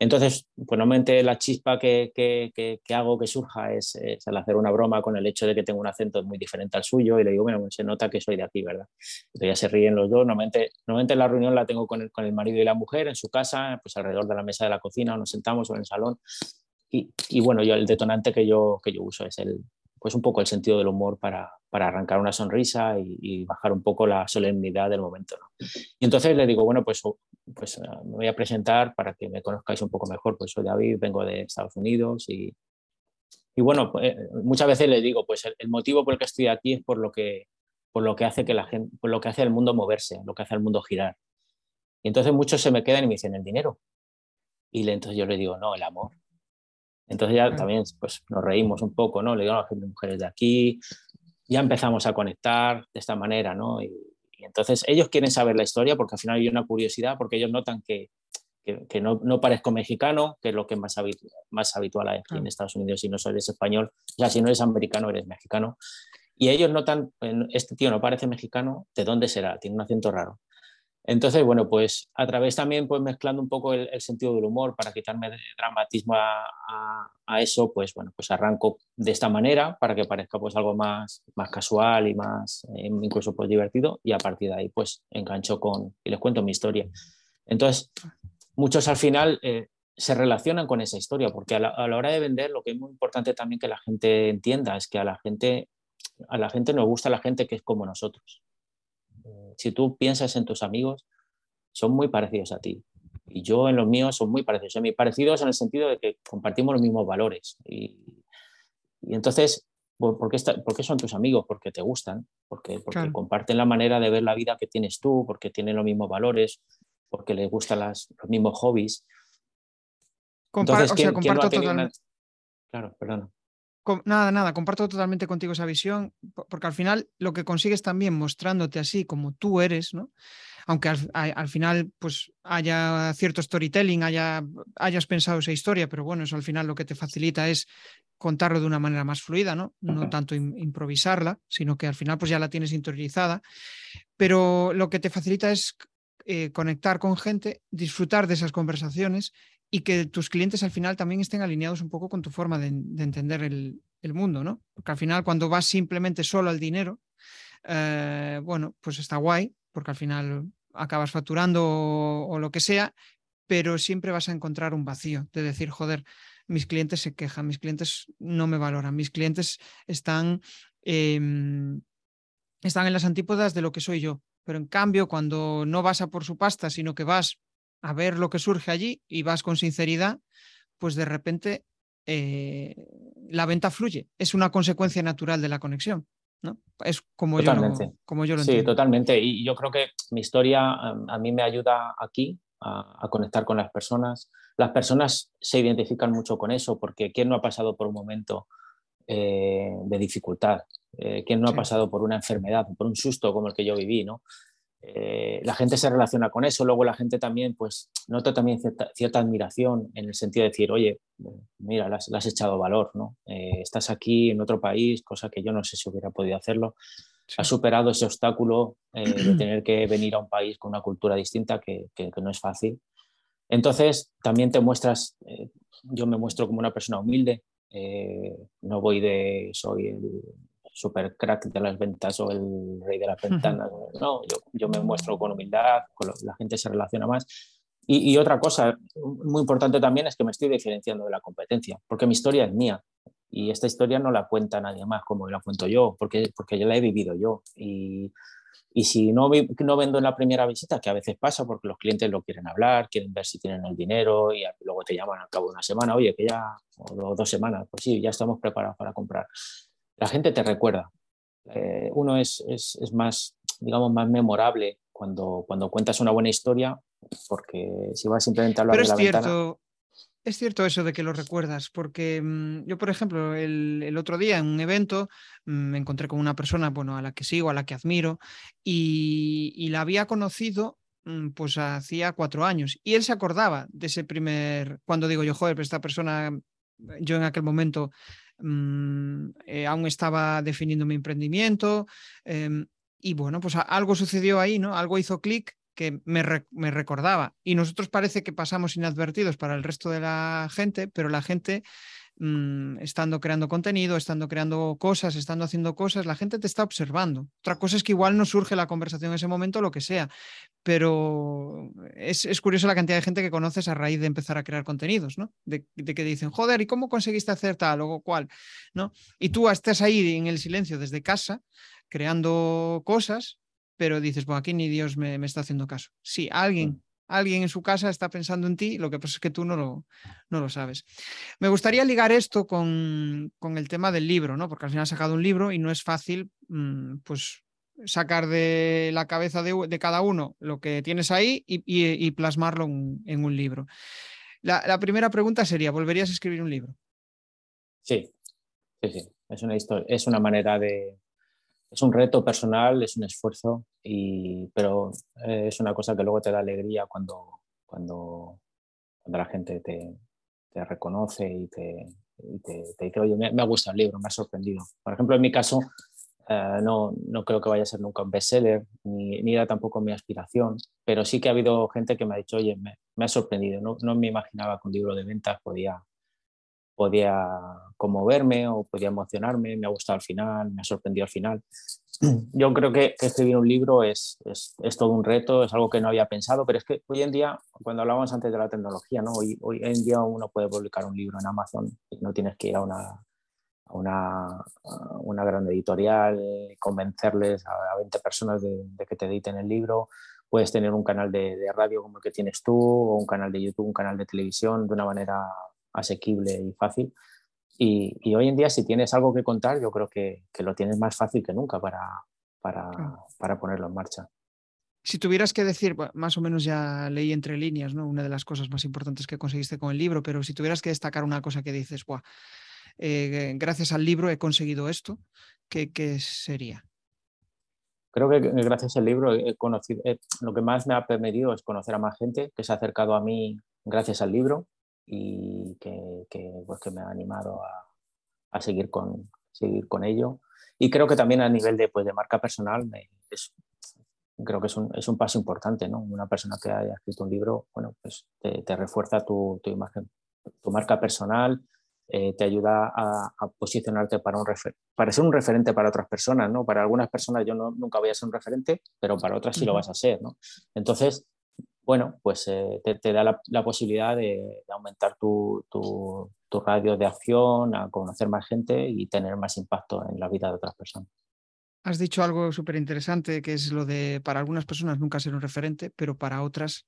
Entonces, pues normalmente la chispa que, que, que, hago que surja es, es, al hacer una broma con el hecho de que tengo un acento muy diferente al suyo y le digo, bueno, se nota que soy de aquí, ¿verdad? Entonces ya se ríen los dos. Normalmente, normalmente la reunión la tengo con el, con el marido y la mujer en su casa, pues alrededor de la mesa de la cocina, o nos sentamos o en el salón. Y, y, bueno, yo el detonante que yo, que yo uso es el, pues un poco el sentido del humor para, para arrancar una sonrisa y, bajar un poco la solemnidad del momento. Y entonces le digo, bueno, pues, pues eh, me voy a presentar para que me conozcáis un poco mejor. Pues soy David, vengo de Estados Unidos y, y bueno, pues, eh, muchas veces le digo, pues el, el, motivo por el que estoy aquí es por lo que, por lo que hace que la gente, por lo que hace el mundo moverse, lo que hace el mundo girar. Y entonces muchos se me quedan y me dicen el dinero. Y entonces yo le digo, no, el amor. Entonces ya también pues, nos reímos un poco, ¿no? Le digo a las mujeres de aquí, ya empezamos a conectar de esta manera, ¿no? Y, entonces ellos quieren saber la historia porque al final hay una curiosidad, porque ellos notan que, que, no, no, parezco mexicano, que es lo que es más, más habitual aquí en Estados Unidos, si no eres español, o sea, si no eres americano, eres mexicano. y ellos notan, este tío no parece mexicano, ¿de dónde será? Tiene un acento raro. Entonces, bueno, pues a través también, pues mezclando un poco el, sentido del humor para quitarme dramatismo a, eso, pues bueno, pues arranco de esta manera para que parezca pues algo más, más casual y más eh, incluso pues divertido y a partir de ahí pues engancho con y les cuento mi historia. Entonces, muchos al final eh, se relacionan con esa historia porque a la, a la hora de vender lo que es muy importante también que la gente entienda es que a la gente a la gente nos gusta la gente que es como nosotros si tú piensas en tus amigos, son muy parecidos a ti. Y yo en los míos son muy parecidos a mí. Parecidos en el sentido de que compartimos los mismos valores. Y, entonces, ¿por qué, ¿por qué, son tus amigos? Porque te gustan, porque, porque comparten la manera de ver la vida que tienes tú, porque tienen los mismos valores, porque les gustan las, los mismos hobbies. entonces, ¿quién, comparto Claro, perdón. Nada, nada, comparto totalmente contigo esa visión, porque al final lo que consigues también mostrándote así como tú eres, ¿no? Aunque al, final pues haya cierto storytelling, haya, hayas pensado esa historia, pero bueno, eso al final lo que te facilita es contarlo de una manera más fluida, ¿no? No tanto improvisarla, sino que al final pues ya la tienes interiorizada, pero lo que te facilita es eh, conectar con gente, disfrutar de esas conversaciones y que tus clientes al final también estén alineados un poco con tu forma de, entender el, mundo, ¿no? Porque al final cuando vas simplemente solo al dinero, eh, bueno, pues está guay, porque al final acabas facturando o, lo que sea, pero siempre vas a encontrar un vacío de decir, joder, mis clientes se quejan, mis clientes no me valoran, mis clientes están, em, están en las antípodas de lo que soy yo. Pero en cambio, cuando no vas a por su pasta, sino que vas a ver lo que surge allí y vas con sinceridad, pues de repente eh, la venta fluye. Es una consecuencia natural de la conexión. ¿no? Es como yo, lo, como yo lo sí, totalmente. Y yo creo que mi historia a mí me ayuda aquí a, conectar con las personas. Las personas se identifican mucho con eso porque ¿quién no ha pasado por un momento eh, de dificultad? Eh, ¿Quién no ha pasado por una enfermedad, por un susto como el que yo viví? ¿no? Eh, la gente se relaciona con eso, luego la gente también, pues, nota también cierta, admiración en el sentido de decir, oye, mira, le has, echado valor, ¿no? Eh, estás aquí en otro país, cosa que yo no sé si hubiera podido hacerlo. Has superado ese obstáculo eh, de tener que venir a un país con una cultura distinta que, que no es fácil. Entonces, también te muestras, yo me muestro como una persona humilde, no voy de soy el super crack de las ventas o el rey de las ventanas. No, yo, yo me muestro con humildad, con la gente se relaciona más. Y, y, otra cosa muy importante también es que me estoy diferenciando de la competencia, porque mi historia es mía y esta historia no la cuenta nadie más como la cuento yo, porque, porque yo la he vivido yo. Y, y si no, no vendo en la primera visita, que a veces pasa porque los clientes lo quieren hablar, quieren ver si tienen el dinero y luego te llaman al cabo de una semana, oye, que ya, o dos semanas, pues sí, ya estamos preparados para comprar la gente te recuerda. Eh, uno es, es, es, más, digamos, más memorable cuando, cuando cuentas una buena historia, porque si vas simplemente a hablar Pero de la cierto, Es cierto eso de que lo recuerdas, porque mm, yo, por ejemplo, el, el, otro día en un evento mm, me encontré con una persona bueno, a la que sigo, a la que admiro, y, y la había conocido mm, pues hacía cuatro años. Y él se acordaba de ese primer, cuando digo yo, joder, pero esta persona, yo en aquel momento Mm, eh, aún estaba definiendo mi emprendimiento em, y bueno, pues algo sucedió ahí, ¿no? Algo hizo clic que me, me, recordaba. Y nosotros parece que pasamos inadvertidos para el resto de la gente, pero la gente Mm, estando creando contenido, estando creando cosas, estando haciendo cosas, la gente te está observando. Otra cosa es que igual no surge la conversación en ese momento, lo que sea, pero es, es curioso la cantidad de gente que conoces a raíz de empezar a crear contenidos, ¿no? De, que dicen, joder, ¿y cómo conseguiste hacer tal o cual? ¿No? Y tú estás ahí en el silencio desde casa, creando cosas, pero dices, bueno, aquí ni Dios me, me está haciendo caso. Sí, alguien alguien en su casa está pensando en ti, lo que pasa es que tú no lo, no lo sabes. Me gustaría ligar esto con, con, el tema del libro, ¿no? porque al final has sacado un libro y no es fácil mm, pues, sacar de la cabeza de, de, cada uno lo que tienes ahí y, y, plasmarlo en, en, un libro. La, la, primera pregunta sería, ¿volverías a escribir un libro? Sí, sí, sí. Es una, historia, es una manera de, es un reto personal, es un esfuerzo, y, pero eh, es una cosa que luego te da alegría cuando, cuando, cuando la gente te, reconoce y te, te, dice, oye, me, me, ha gustado el libro, me ha sorprendido. Por ejemplo, en mi caso, eh, no, no, creo que vaya a ser nunca un bestseller, ni, ni, era tampoco mi aspiración, pero sí que ha habido gente que me ha dicho, oye, me, me ha sorprendido, no, no, me imaginaba que un libro de ventas podía, podía conmoverme o podía emocionarme, me ha gustado al final, me ha sorprendido al final. Yo creo que, que escribir un libro es, es, es, todo un reto, es algo que no había pensado, pero es que hoy en día, cuando hablábamos antes de la tecnología, ¿no? hoy, hoy en día uno puede publicar un libro en Amazon y no tienes que ir a una una, una gran editorial, convencerles a, 20 personas de, que te editen el libro. Puedes tener un canal de, radio como el que tienes tú, o un canal de YouTube, un canal de televisión de una manera asequible y fácil. Y, y hoy en día, si tienes algo que contar, yo creo que, que lo tienes más fácil que nunca para, para, para ponerlo en marcha. Si tuvieras que decir, más o menos ya leí entre líneas, ¿no? Una de las cosas más importantes que conseguiste con el libro, pero si tuvieras que destacar una cosa que dices, Buah, eh, gracias al libro he conseguido esto, ¿qué, qué sería? Creo que gracias al libro he conocido, eh, lo que más me ha permitido es conocer a más gente que se ha acercado a mí gracias al libro y que, que, pues que me ha animado a, a, seguir, con, seguir con ello. Y creo que también a nivel de, pues, de marca personal es, creo que es un, es un, paso importante, ¿no? Una persona que haya escrito un libro, bueno, pues te, te refuerza tu, tu, imagen, tu marca personal, eh, te ayuda a, posicionarte para, un para ser un referente para otras personas, ¿no? Para algunas personas yo no, nunca voy a ser un referente, pero para otras sí lo vas a ser, ¿no? Entonces, bueno, pues eh, te, da la, posibilidad de, aumentar tu, tu, tu, radio de acción, a conocer más gente y tener más impacto en la vida de otras personas. Has dicho algo súper interesante, que es lo de para algunas personas nunca ser un referente, pero para otras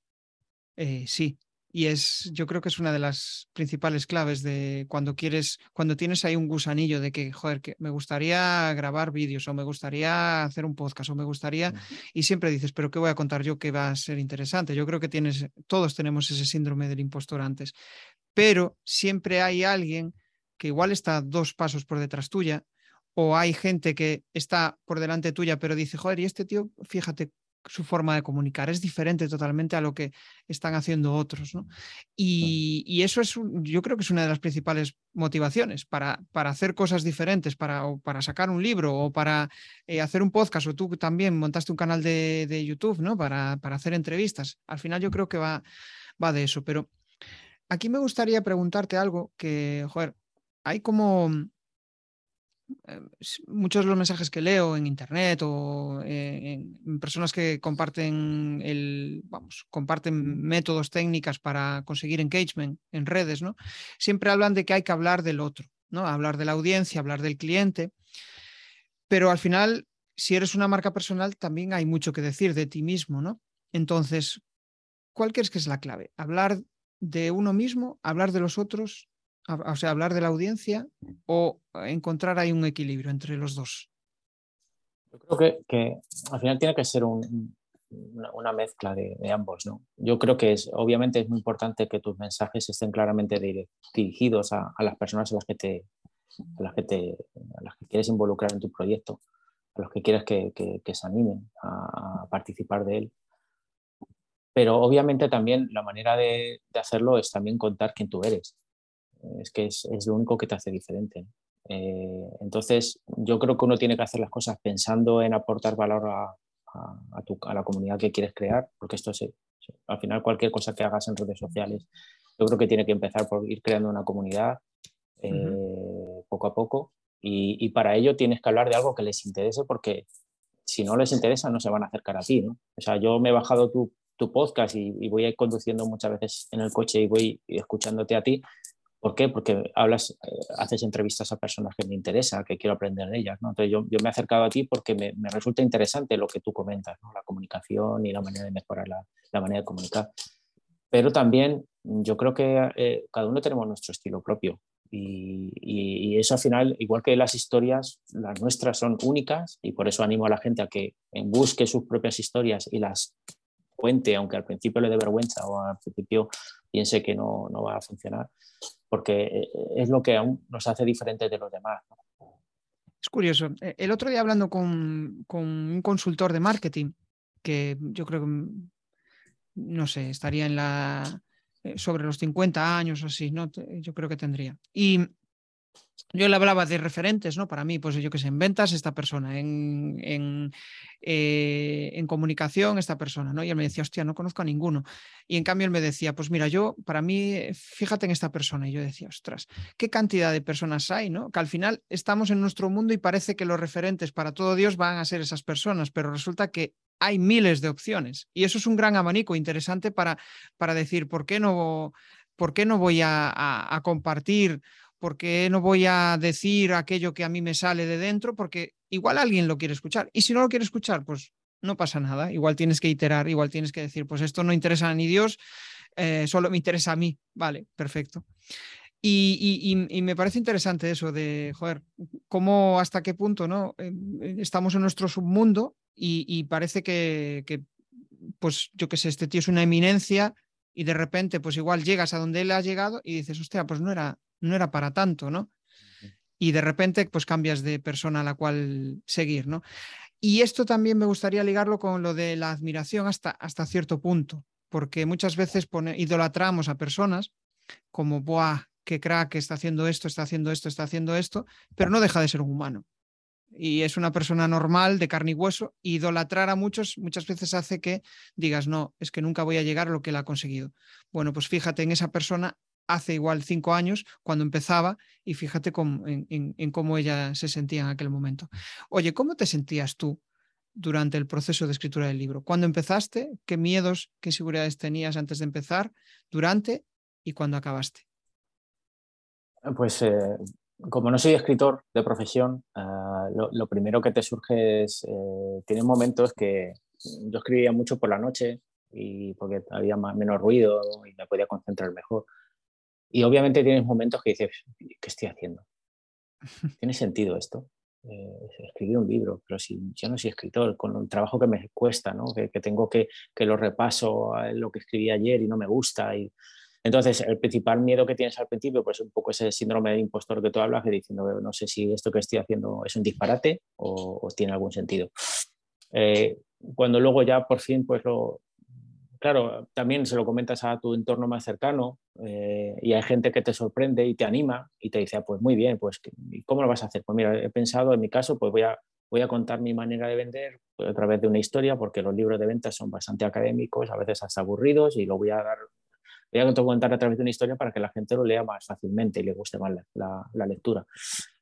eh, sí. Y es, yo creo que es una de las principales claves de cuando quieres, cuando tienes ahí un gusanillo de que, joder, que me gustaría grabar vídeos o me gustaría hacer un podcast o me gustaría, y siempre dices, pero ¿qué voy a contar yo que va a ser interesante? Yo creo que tienes, todos tenemos ese síndrome del impostor antes, pero siempre hay alguien que igual está dos pasos por detrás tuya, o hay gente que está por delante tuya, pero dice, joder, y este tío, fíjate su forma de comunicar es diferente totalmente a lo que están haciendo otros. ¿no? Y, eso es, yo creo que es una de las principales motivaciones para, para hacer cosas diferentes, para, para sacar un libro o para eh, hacer un podcast, o tú también montaste un canal de, de YouTube ¿no? para, para, hacer entrevistas. Al final yo creo que va, va de eso, pero aquí me gustaría preguntarte algo que, joder, hay como muchos de los mensajes que leo en internet o eh, personas que comparten el, vamos, comparten métodos, técnicas para conseguir engagement en redes, ¿no? Siempre hablan de que hay que hablar del otro, ¿no? Hablar de la audiencia, hablar del cliente. Pero al final, si eres una marca personal, también hay mucho que decir de ti mismo, ¿no? Entonces, ¿cuál crees que es la clave? ¿Hablar de uno mismo? ¿Hablar de los otros? O sea, hablar de la audiencia o encontrar ahí un equilibrio entre los dos? Yo creo que, al final tiene que ser un, una, mezcla de, ambos. ¿no? Yo creo que es, obviamente es muy importante que tus mensajes estén claramente dirigidos a, a, las personas a las, que te, a, las que te, a las que quieres involucrar en tu proyecto, a los que quieres que, que, que se animen a, a, participar de él. Pero obviamente también la manera de, de hacerlo es también contar quién tú eres es que es, es lo único que te hace diferente. Eh, entonces, yo creo que uno tiene que hacer las cosas pensando en aportar valor a, a, a, tu, a la comunidad que quieres crear, porque esto es, al final cualquier cosa que hagas en redes sociales, yo creo que tiene que empezar por ir creando una comunidad eh, uh -huh. poco a poco y, y, para ello tienes que hablar de algo que les interese porque si no les interesa no se van a acercar a ti. ¿no? O sea, yo me he bajado tu, tu podcast y, y, voy conduciendo muchas veces en el coche y voy escuchándote a ti ¿Por qué? Porque hablas, eh, haces entrevistas a personas que me interesan, que quiero aprender de ellas. ¿no? Entonces yo, yo, me he acercado a ti porque me, me, resulta interesante lo que tú comentas, ¿no? la comunicación y la manera de mejorar la, la manera de comunicar. Pero también yo creo que eh, cada uno tenemos nuestro estilo propio y, y, y, eso al final, igual que las historias, las nuestras son únicas y por eso animo a la gente a que busque sus propias historias y las cuente, aunque al principio le dé vergüenza o al principio piense que no, no va a funcionar, porque eh, es lo que aún nos hace diferentes de los demás. Es curioso. E, el otro día hablando con, con, un consultor de marketing, que yo creo que, no sé, estaría en la eh, sobre los 50 años o así, ¿no? Yo creo que tendría. Y yo le hablaba de referentes, ¿no? Para mí, pues yo que sé, en ventas esta persona, en, en, eh, en, comunicación esta persona, ¿no? Y él me decía, hostia, no conozco a ninguno. Y en cambio él me decía, pues mira, yo, para mí, fíjate en esta persona. Y yo decía, ostras, qué cantidad de personas hay, ¿no? Que al final estamos en nuestro mundo y parece que los referentes para todo Dios van a ser esas personas, pero resulta que hay miles de opciones. Y eso es un gran abanico interesante para, para decir, ¿por qué no, por qué no voy a, a, a compartir? ¿Por qué no voy a decir aquello que a mí me sale de dentro? Porque igual alguien lo quiere escuchar. Y si no lo quiere escuchar, pues no pasa nada. Igual tienes que iterar, igual tienes que decir, pues esto no interesa ni Dios, eh, solo me interesa a mí. Vale, perfecto. Y, y, me parece interesante eso de, joder, cómo hasta qué punto ¿no? Eh, estamos en nuestro submundo y, parece que, que, pues yo qué sé, este tío es una eminencia y de repente, pues igual llegas a donde él ha llegado y dices, hostia, pues no era, no era para tanto, ¿no? Y de repente, pues cambias de persona a la cual seguir, ¿no? Y esto también me gustaría ligarlo con lo de la admiración hasta, hasta cierto punto, porque muchas veces pone, idolatramos a personas como, ¡buah! qué crack, está haciendo esto, está haciendo esto, está haciendo esto, pero no deja de ser un humano. Y es una persona normal, de carne y hueso. Idolatrar a muchos muchas veces hace que digas, no, es que nunca voy a llegar a lo que él ha conseguido. Bueno, pues fíjate en esa persona hace igual cinco años cuando empezaba y fíjate cómo, en, en, en, cómo ella se sentía en aquel momento. Oye, ¿cómo te sentías tú durante el proceso de escritura del libro? ¿Cuándo empezaste? ¿Qué miedos, qué seguridades tenías antes de empezar, durante y cuando acabaste? Pues eh, como no soy escritor de profesión, uh, lo, lo, primero que te surge es, eh, tienes momentos que yo escribía mucho por la noche y porque había más, menos ruido y me podía concentrar mejor. Y obviamente tienes momentos que dices, ¿qué estoy haciendo? ¿Tiene sentido esto? Eh, escribir un libro, pero si yo no soy escritor, con el trabajo que me cuesta, ¿no? que, que, tengo que, que lo repaso a lo que escribí ayer y no me gusta. Y... Entonces, el principal miedo que tienes al principio, pues un poco ese síndrome de impostor que tú hablas, que diciendo, no sé si esto que estoy haciendo es un disparate o, o tiene algún sentido. Eh, cuando luego ya por fin pues lo, claro, también se lo comentas a tu entorno más cercano eh, y hay gente que te sorprende y te anima y te dice, ah, pues muy bien, pues ¿cómo lo vas a hacer? Pues mira, he pensado en mi caso, pues voy a, voy a contar mi manera de vender pues, a través de una historia, porque los libros de ventas son bastante académicos, a veces hasta aburridos, y lo voy a dar voy a contar a través de una historia para que la gente lo lea más fácilmente y le guste más la, la, la lectura.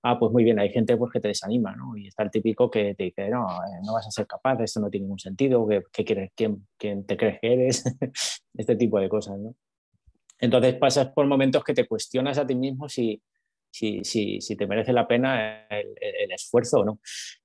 Ah, pues muy bien, hay gente pues, que te desanima, ¿no? Y está el típico que te dice, no, eh, no vas a ser capaz, esto no tiene ningún sentido, ¿qué, qué quieres, quién, quién, te crees que eres? este tipo de cosas, ¿no? Entonces pasas por momentos que te cuestionas a ti mismo si, si, si, si te merece la pena el, el, esfuerzo o no.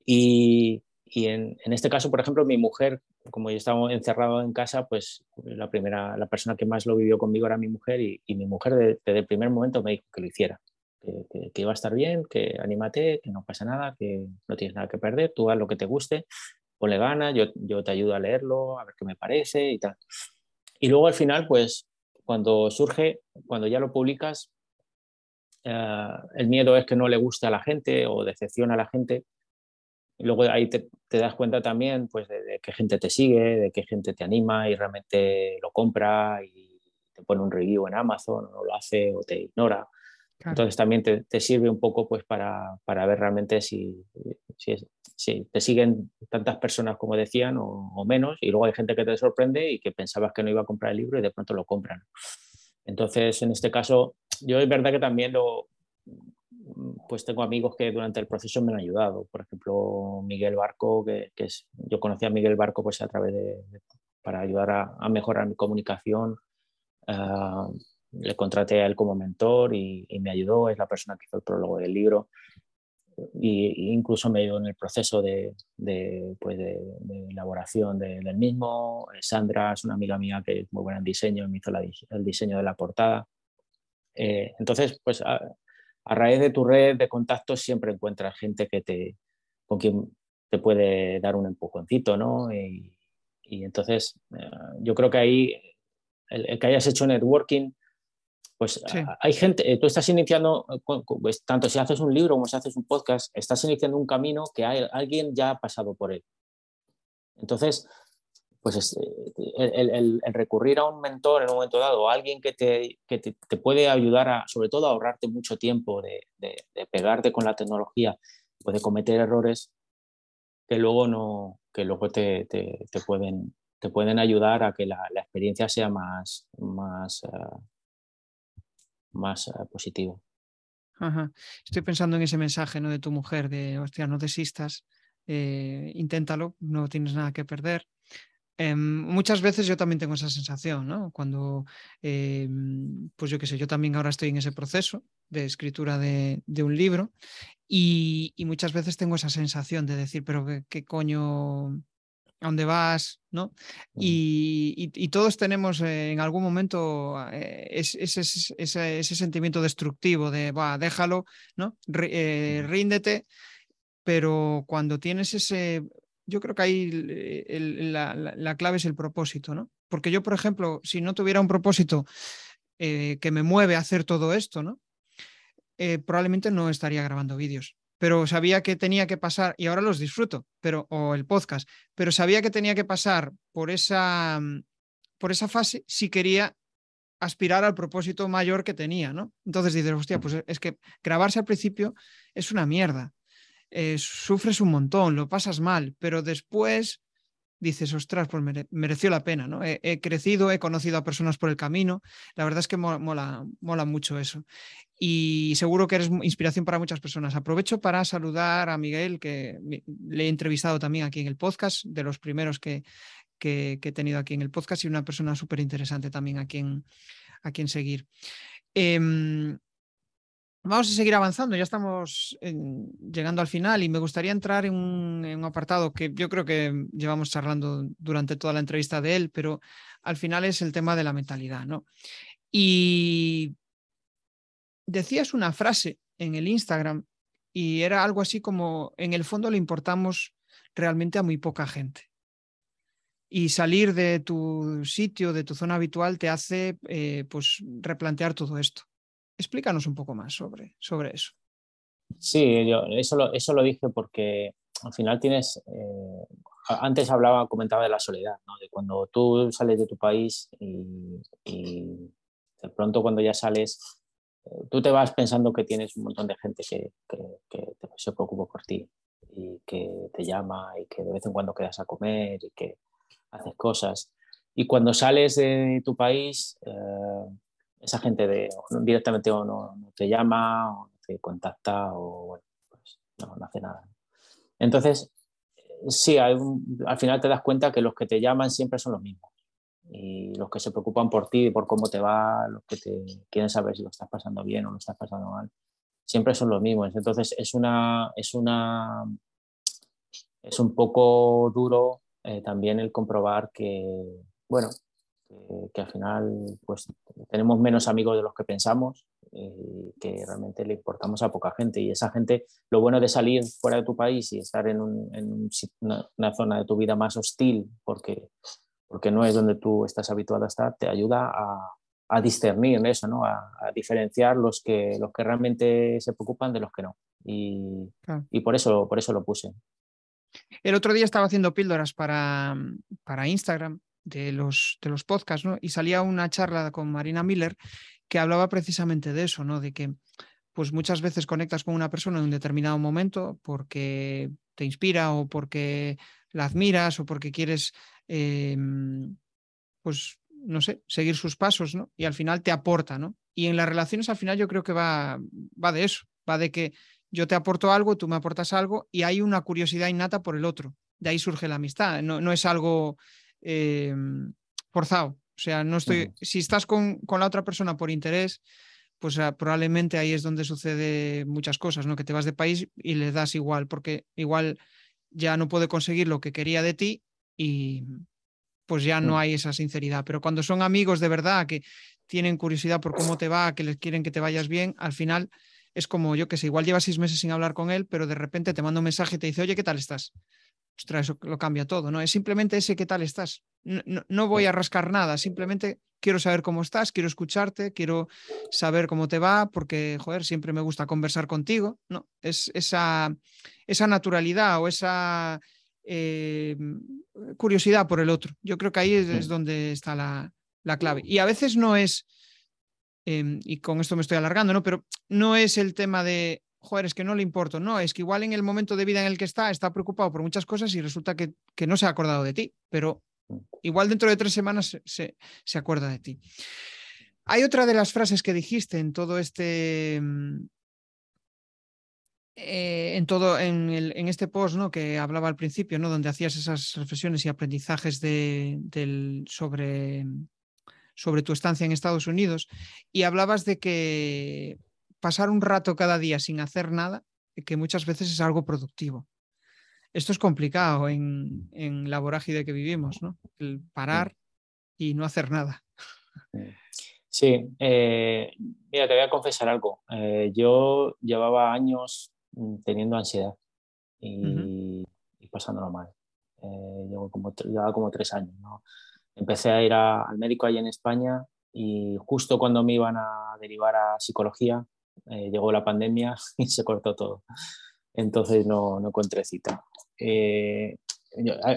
Y, y en, en, este caso, por ejemplo, mi mujer, como yo estaba encerrado en casa, pues la primera, la persona que más lo vivió conmigo era mi mujer y, mi mujer desde, el primer momento me dijo que lo hiciera, que, iba a estar bien, que anímate, que no pasa nada, que no tienes nada que perder, tú haz lo que te guste, ponle ganas, yo, yo te ayudo a leerlo, a ver qué me parece y tal. Y luego al final, pues cuando surge, cuando ya lo publicas, uh, el miedo es que no le guste a la gente o decepciona a la gente y luego ahí te, te, das cuenta también pues, de, de, qué gente te sigue, de qué gente te anima y realmente lo compra y te pone un review en Amazon o no lo hace o te ignora. Claro. Entonces también te, te, sirve un poco pues, para, para ver realmente si, si, si, te siguen tantas personas como decían o, o, menos y luego hay gente que te sorprende y que pensabas que no iba a comprar el libro y de pronto lo compran. Entonces en este caso yo es verdad que también lo, pues tengo amigos que durante el proceso me han ayudado. Por ejemplo, Miguel Barco, que, que es, yo conocí a Miguel Barco pues a través de, de para ayudar a, a, mejorar mi comunicación. Uh, le contraté a él como mentor y, y, me ayudó, es la persona que hizo el prólogo del libro. Y, incluso me ayudó en el proceso de, de, pues de, de elaboración del mismo. Sandra es una amiga mía que es muy buena en diseño, me hizo la, el diseño de la portada. Eh, entonces, pues a raíz de tu red de contactos siempre encuentras gente que te, con quien te puede dar un empujoncito, ¿no? Y, y entonces eh, yo creo que ahí el, el, que hayas hecho networking, pues sí. hay gente, eh, tú estás iniciando, pues, tanto si haces un libro como si haces un podcast, estás iniciando un camino que hay, alguien ya ha pasado por él. Entonces, pues el, recurrir a un mentor en un momento dado o alguien que te, que te, puede ayudar a, sobre todo a ahorrarte mucho tiempo de, de, pegarte con la tecnología, puede cometer errores que luego, no, que luego te, te, pueden, te pueden ayudar a que la, experiencia sea más, más, uh, más uh, positiva. Estoy pensando en ese mensaje ¿no? de tu mujer de, hostia, no desistas, eh, inténtalo, no tienes nada que perder. Em, muchas veces yo también tengo esa sensación, ¿no? Cuando, em, pues yo qué sé, yo también ahora estoy en ese proceso de escritura de, un libro y, muchas veces tengo esa sensación de decir, pero qué, coño, ¿a dónde vas? ¿no? Y, todos tenemos eh, en algún momento eh, ese, sentimiento destructivo de, va, déjalo, ¿no? Eh, ríndete, pero cuando tienes ese yo creo que ahí la, clave es el propósito, ¿no? Porque yo, por ejemplo, si no tuviera un propósito eh, que me mueve a hacer todo esto, ¿no? Eh, probablemente no estaría grabando vídeos. Pero sabía que tenía que pasar, y ahora los disfruto, pero, o el podcast, pero sabía que tenía que pasar por esa, por esa fase si quería aspirar al propósito mayor que tenía, ¿no? Entonces dices, hostia, pues es que grabarse al principio es una mierda. Eh, sufres un montón, lo pasas mal, pero después dices, ostras, pues mereció la pena, ¿no? He, crecido, he conocido a personas por el camino, la verdad es que mola, mola, mucho eso. Y seguro que eres inspiración para muchas personas. Aprovecho para saludar a Miguel, que le he entrevistado también aquí en el podcast, de los primeros que, que, he tenido aquí en el podcast y una persona súper interesante también a quien, a quien seguir. Em, Vamos a seguir avanzando, ya estamos llegando al final y me gustaría entrar en un, apartado que yo creo que llevamos charlando durante toda la entrevista de él, pero al final es el tema de la mentalidad, ¿no? Y decías una frase en el Instagram y era algo así como, en el fondo le importamos realmente a muy poca gente. Y salir de tu sitio, de tu zona habitual, te hace eh, pues replantear todo esto. Explícanos un poco más sobre, sobre eso. Sí, yo eso lo, eso lo dije porque al final tienes, eh, antes hablaba, comentaba de la soledad, de cuando tú sales de tu país y, de pronto cuando ya sales, eh, tú te vas pensando que tienes un montón de gente que, que, se preocupa por ti y que te llama y que de vez en cuando quedas a comer y que haces cosas. Y cuando sales de tu país, eh, esa gente de, directamente o no, te llama o no te contacta o bueno, pues no, hace nada. Entonces, sí, al final te das cuenta que los que te llaman siempre son los mismos. Y los que se preocupan por ti, por cómo te va, los que te quieren saber si lo estás pasando bien o lo estás pasando mal, siempre son los mismos. Entonces es una, es una, es un poco duro eh, también el comprobar que, bueno, que, al final pues tenemos menos amigos de los que pensamos y que realmente le importamos a poca gente. Y esa gente, lo bueno de salir fuera de tu país y estar en, una, zona de tu vida más hostil, porque, porque no es donde tú estás habituado a estar, te ayuda a, a discernir eso, ¿no? A, diferenciar los que, los que realmente se preocupan de los que no. Y, y por, eso, por eso lo puse. El otro día estaba haciendo píldoras para, para Instagram de los, de los podcasts, ¿no? Y salía una charla con Marina Miller que hablaba precisamente de eso, ¿no? De que pues muchas veces conectas con una persona en un determinado momento porque te inspira o porque la admiras o porque quieres, em, pues, no sé, seguir sus pasos, ¿no? Y al final te aporta, ¿no? Y en las relaciones al final yo creo que va, va de eso, va de que yo te aporto algo, tú me aportas algo y hay una curiosidad innata por el otro. De ahí surge la amistad, no, no es algo Em, forzado. O sea, no estoy. Si estás con, con, la otra persona por interés, pues ah, probablemente ahí es donde sucede muchas cosas, ¿no? Que te vas de país y le das igual, porque igual ya no puede conseguir lo que quería de ti y pues ya no hay esa sinceridad. Pero cuando son amigos de verdad, que tienen curiosidad por cómo te va, que les quieren que te vayas bien, al final es como yo que sé, igual llevas seis meses sin hablar con él, pero de repente te manda un mensaje y te dice, oye, ¿qué tal estás? Ostras, eso lo cambia todo, ¿no? Es simplemente ese qué tal estás. No, voy a rascar nada, simplemente quiero saber cómo estás, quiero escucharte, quiero saber cómo te va, porque, joder, siempre me gusta conversar contigo, ¿no? Es esa, esa naturalidad o esa, eh, curiosidad por el otro. Yo creo que ahí es, donde está la, clave. Y a veces no es, em, y con esto me estoy alargando, ¿no? Pero no es el tema de, joder, es que no le importo. No, es que igual en el momento de vida en el que está, está preocupado por muchas cosas y resulta que, no se ha acordado de ti, pero igual dentro de tres semanas se, se acuerda de ti. Hay otra de las frases que dijiste en todo este, em, eh, en todo, en, en, este post ¿no? que hablaba al principio, ¿no? donde hacías esas reflexiones y aprendizajes de, del, sobre, sobre tu estancia en Estados Unidos, y hablabas de que pasar un rato cada día sin hacer nada, que muchas veces es algo productivo. Esto es complicado en, en la vorágine que vivimos, ¿no? El parar y no hacer nada. Sí, eh, mira, te voy a confesar algo. Eh, yo llevaba años Mm, teniendo ansiedad y, pasándolo mal. Eh, llevo como, llevaba como tres años. ¿no? Empecé a ir al médico ahí en España y justo cuando me iban a derivar a psicología, eh, llegó la pandemia y se cortó todo. Entonces no, no encontré cita. Eh,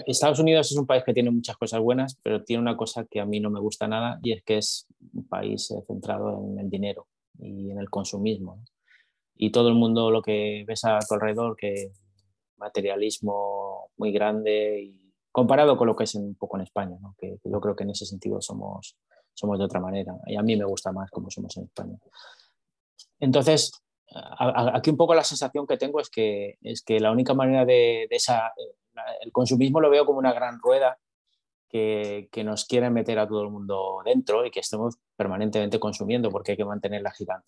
Estados Unidos es un país que tiene muchas cosas buenas, pero tiene una cosa que a mí no me gusta nada y es que es un país centrado en el dinero y en el consumismo y todo el mundo lo que ves a tu alrededor, que materialismo muy grande y comparado con lo que es un poco en España, ¿no? que, yo creo que en ese sentido somos, somos de otra manera y a mí me gusta más como somos en España. Entonces, aquí un poco la sensación que tengo es que, es que la única manera de, esa, el consumismo lo veo como una gran rueda que, que, nos quiere meter a todo el mundo dentro y que estemos permanentemente consumiendo porque hay que mantenerla girando.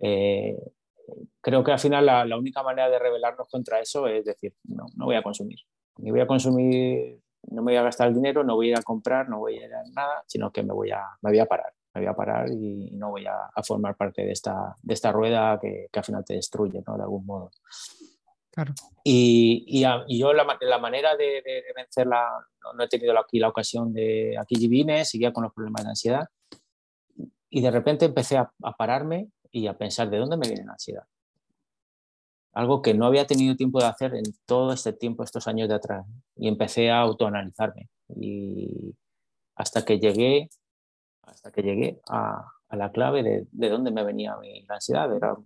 Eh, creo que al final la, única manera de rebelarnos contra eso es decir, no, no voy a consumir. Ni voy a consumir, no me voy a gastar el dinero, no voy a ir a comprar, no voy a ir a nada, sino que me voy a, me voy a parar. Me voy a parar y no voy a, formar parte de esta, de esta rueda que, que al final te destruye, ¿no? De algún modo. Claro. Y, y, yo la, la manera de, de, vencerla, no, he tenido aquí la ocasión de, aquí vine, seguía con los problemas de ansiedad y de repente empecé a, a pararme y a pensar de dónde me viene la ansiedad. Algo que no había tenido tiempo de hacer en todo este tiempo, estos años de atrás. Y empecé a autoanalizarme. Y hasta que llegué, hasta que llegué a, a la clave de, de, dónde me venía mi ansiedad. Era,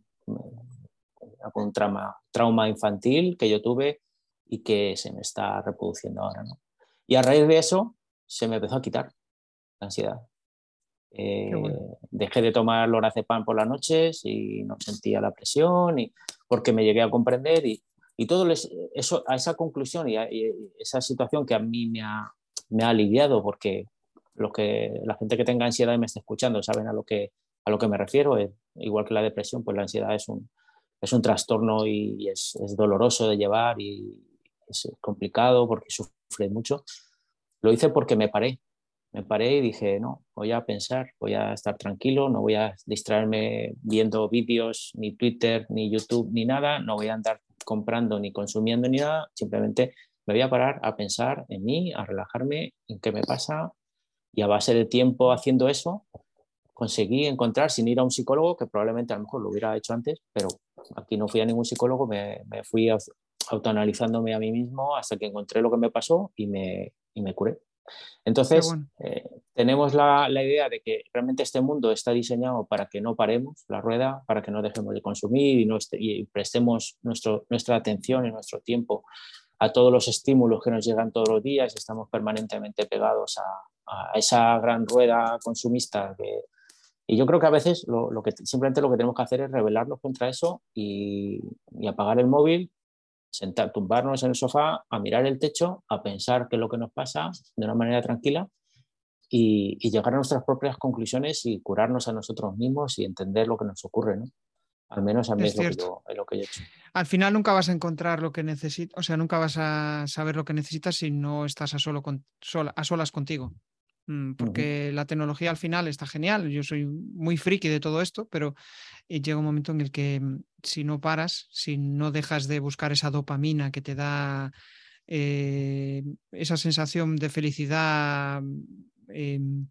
un trauma, trauma infantil que yo tuve y que se me está reproduciendo ahora. ¿no? Y a raíz de eso se me empezó a quitar la ansiedad. Eh, dejé de tomar lorazepam por las noches y no sentía la presión y, porque me llegué a comprender y, y todo eso, a esa conclusión y, a, esa situación que a mí me ha, me ha aliviado porque lo que, la gente que tenga ansiedad y me está escuchando saben a lo que, a lo que me refiero, igual que la depresión, pues la ansiedad es un, es un trastorno y, es, es, doloroso de llevar y es complicado porque sufre mucho. Lo hice porque me paré, me paré y dije, no, voy a pensar, voy a estar tranquilo, no voy a distraerme viendo vídeos, ni Twitter, ni YouTube, ni nada, no voy a andar comprando ni consumiendo ni nada, simplemente me voy a parar a pensar en mí, a relajarme, en qué me pasa y a base de tiempo haciendo eso, conseguí encontrar sin ir a un psicólogo, que probablemente a lo mejor lo hubiera hecho antes, pero aquí no fui a ningún psicólogo, me, me fui autoanalizándome a mí mismo hasta que encontré lo que me pasó y me, y me curé. Entonces, eh, tenemos la, idea de que realmente este mundo está diseñado para que no paremos la rueda, para que no dejemos de consumir y, no y prestemos nuestro, nuestra atención y nuestro tiempo a todos los estímulos que nos llegan todos los días, estamos permanentemente pegados a, esa gran rueda consumista. y yo creo que a veces lo, que, simplemente lo que tenemos que hacer es rebelarnos contra eso y, y apagar el móvil sentar, tumbarnos en el sofá, a mirar el techo, a pensar qué es lo que nos pasa de una manera tranquila y, llegar a nuestras propias conclusiones y curarnos a nosotros mismos y entender lo que nos ocurre, ¿no? Al menos a mí es, lo, que yo, he hecho. Al final nunca vas a encontrar lo que necesitas, o sea, nunca vas a saber lo que necesitas si no estás a, solo con, a solas contigo. Mm, porque la tecnología al final está genial. Yo soy muy friki de todo esto, pero eh, llega un momento en el que mm, si no paras, si no dejas de buscar esa dopamina que te da eh, esa sensación de felicidad em,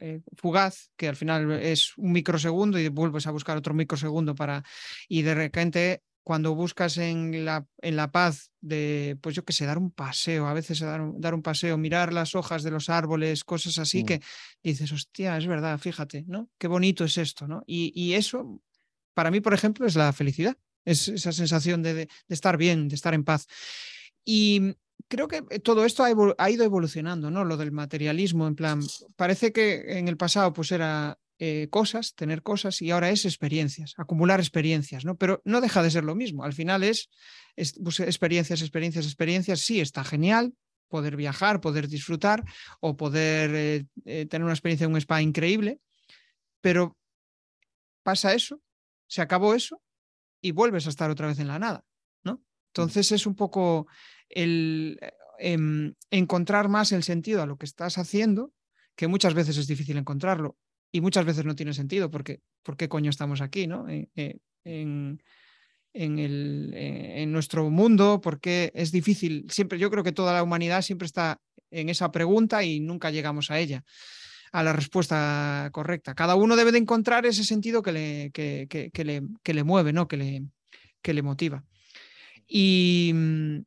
eh, fugaz, que al final es un microsegundo y vuelves a buscar otro microsegundo para y de repente cuando buscas en la, en la paz de, pues yo qué sé, dar un paseo, a veces dar un, dar un paseo, mirar las hojas de los árboles, cosas así Mm. que dices, hostia, es verdad, fíjate, ¿no? Qué bonito es esto, ¿no? Y, y eso, para mí, por ejemplo, es la felicidad, es esa sensación de, de- de estar bien, de estar en paz. Y creo que todo esto ha, evol- ha ido evolucionando, ¿no? Lo del materialismo, en plan, parece que en el pasado pues era eh, cosas, tener cosas, y ahora es experiencias, acumular experiencias, ¿no? Pero no deja de ser lo mismo. Al final es, es pues, experiencias, experiencias, experiencias. Sí, está genial poder viajar, poder disfrutar o poder eh, eh, tener una experiencia en un spa increíble, pero pasa eso, se acabó eso y vuelves a estar otra vez en la nada, ¿no? Entonces es un poco el em, encontrar más el sentido a lo que estás haciendo, que muchas veces es difícil encontrarlo y muchas veces no tiene sentido porque ¿por qué coño estamos aquí, no? En, eh, en, en, el, eh, en nuestro mundo, porque es difícil, siempre yo creo que toda la humanidad siempre está en esa pregunta y nunca llegamos a ella a la respuesta correcta. Cada uno debe de encontrar ese sentido que le, que, que, le, le mueve, ¿no? que, le, que le motiva. Y, mm,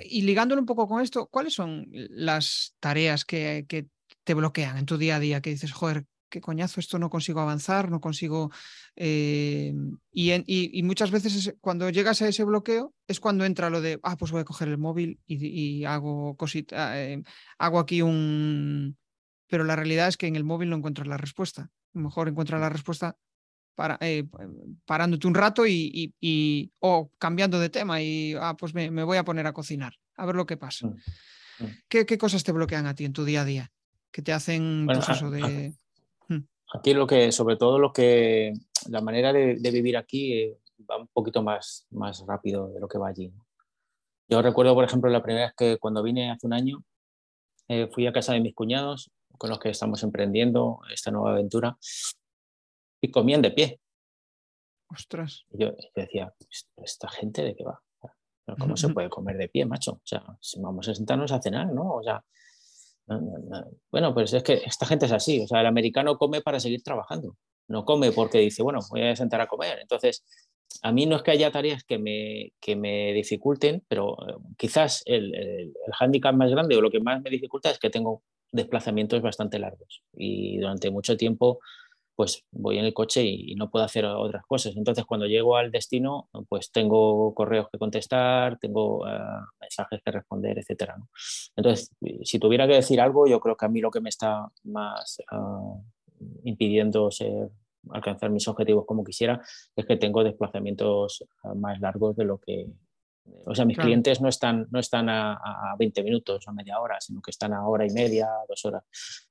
y ligándolo un poco con esto, ¿cuáles son las tareas que, que, te bloquean en tu día a día? Que dices, joder, qué coñazo, esto no consigo avanzar, no consigo... Eh, y, en, y, y, muchas veces es, cuando llegas a ese bloqueo es cuando entra lo de, ah, pues voy a coger el móvil y, y hago cosita, eh, hago aquí un... Pero la realidad es que en el móvil no encuentras la respuesta. A lo mejor encuentras la respuesta para, eh, parándote un rato y, o cambiando de tema y ah, pues me, me, voy a poner a cocinar, a ver lo que pasa. Mm. Mm. ¿Qué, ¿Qué, cosas te bloquean a ti en tu día a día? Que te hacen bueno, pues eso de. Mm. Aquí lo que, sobre todo lo que, la manera de, de vivir aquí eh, va un poquito más, más rápido de lo que va allí. Yo recuerdo, por ejemplo, la primera vez que cuando vine hace un año, eh, fui a casa de mis cuñados con los que estamos emprendiendo esta nueva aventura y comían de pie. Ostras. Y yo, yo, decía, ¿esta gente de qué va? ¿Cómo se puede comer de pie, macho? O sea, si vamos a sentarnos a cenar, ¿no? O sea. Bueno, pues es que esta gente es así. O sea, el americano come para seguir trabajando. No come porque dice, bueno, voy a sentar a comer. Entonces, a mí no es que haya tareas que me, que me dificulten, pero eh, quizás el, el, el hándicap más grande o lo que más me dificulta es que tengo desplazamientos bastante largos y durante mucho tiempo pues voy en el coche y, y, no puedo hacer otras cosas. Entonces, cuando llego al destino, pues tengo correos que contestar, tengo uh, mensajes que responder, etcétera. ¿no? Entonces, si tuviera que decir algo, yo creo que a mí lo que me está más uh, impidiendo ser, alcanzar mis objetivos como quisiera es que tengo desplazamientos uh, más largos de lo que... O sea, mis claro. clientes no están, no están a, a 20 minutos o media hora, sino que están a hora y media, dos horas.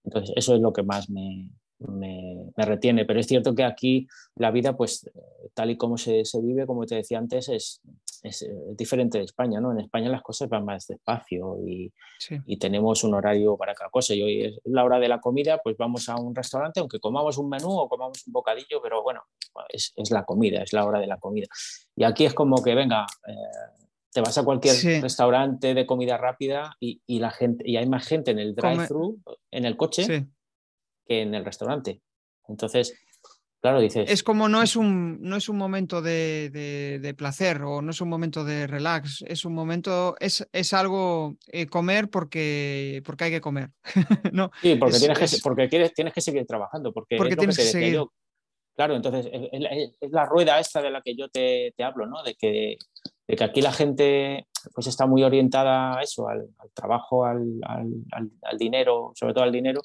Entonces, eso es lo que más me, me, me, retiene. Pero es cierto que aquí la vida, pues tal y como se, se vive, como te decía antes, es, es, es, diferente de España. ¿no? En España las cosas van más despacio y, sí. y, tenemos un horario para cada cosa. Y hoy es la hora de la comida, pues vamos a un restaurante, aunque comamos un menú o comamos un bocadillo, pero bueno, es, es la comida, es la hora de la comida. Y aquí es como que, venga, eh, te vas a cualquier sí. restaurante de comida rápida y, y, la gente, y hay más gente en el drive-thru, en el coche. Sí que en el restaurante. Entonces, claro, dices... Es como no es un, no es un momento de, de, de placer o no es un momento de relax, es un momento, es, es algo eh, comer porque, porque hay que comer. no, sí, porque, es, tienes, que, es, porque quieres, tienes que seguir trabajando, porque, porque es tienes que, que, seguir. Yo. Claro, entonces es, es, la rueda esta de la que yo te, te hablo, ¿no? De que, de que aquí la gente pues está muy orientada a eso, al, al trabajo, al, al, al, dinero, sobre todo al dinero,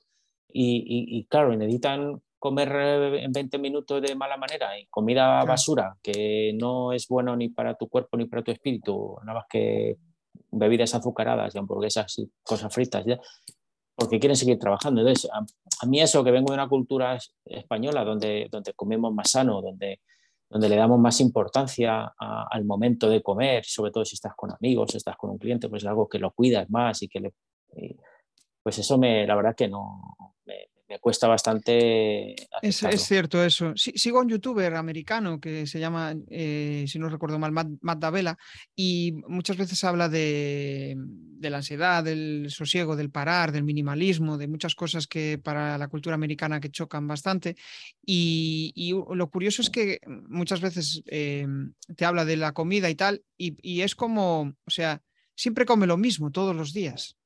y, y, y, claro, necesitan comer en 20 minutos de mala manera y comida claro. basura que no es bueno ni para tu cuerpo ni para tu espíritu, nada más que bebidas azucaradas y hamburguesas y cosas fritas, ¿ya? porque quieren seguir trabajando. Entonces, a, a, mí eso que vengo de una cultura española donde, donde comemos más sano, donde, donde le damos más importancia a, al momento de comer, sobre todo si estás con amigos, si estás con un cliente, pues es algo que lo cuidas más y que le... Y, pues eso me, la verdad que no, me, me, cuesta bastante. Es, cierto eso. sigo a un youtuber americano que se llama, eh, si no recuerdo mal, Matt, Matt Davela, y muchas veces habla de, de, la ansiedad, del sosiego, del parar, del minimalismo, de muchas cosas que para la cultura americana que chocan bastante. Y, y lo curioso es que muchas veces eh, te habla de la comida y tal, y, y es como, o sea, siempre come lo mismo todos los días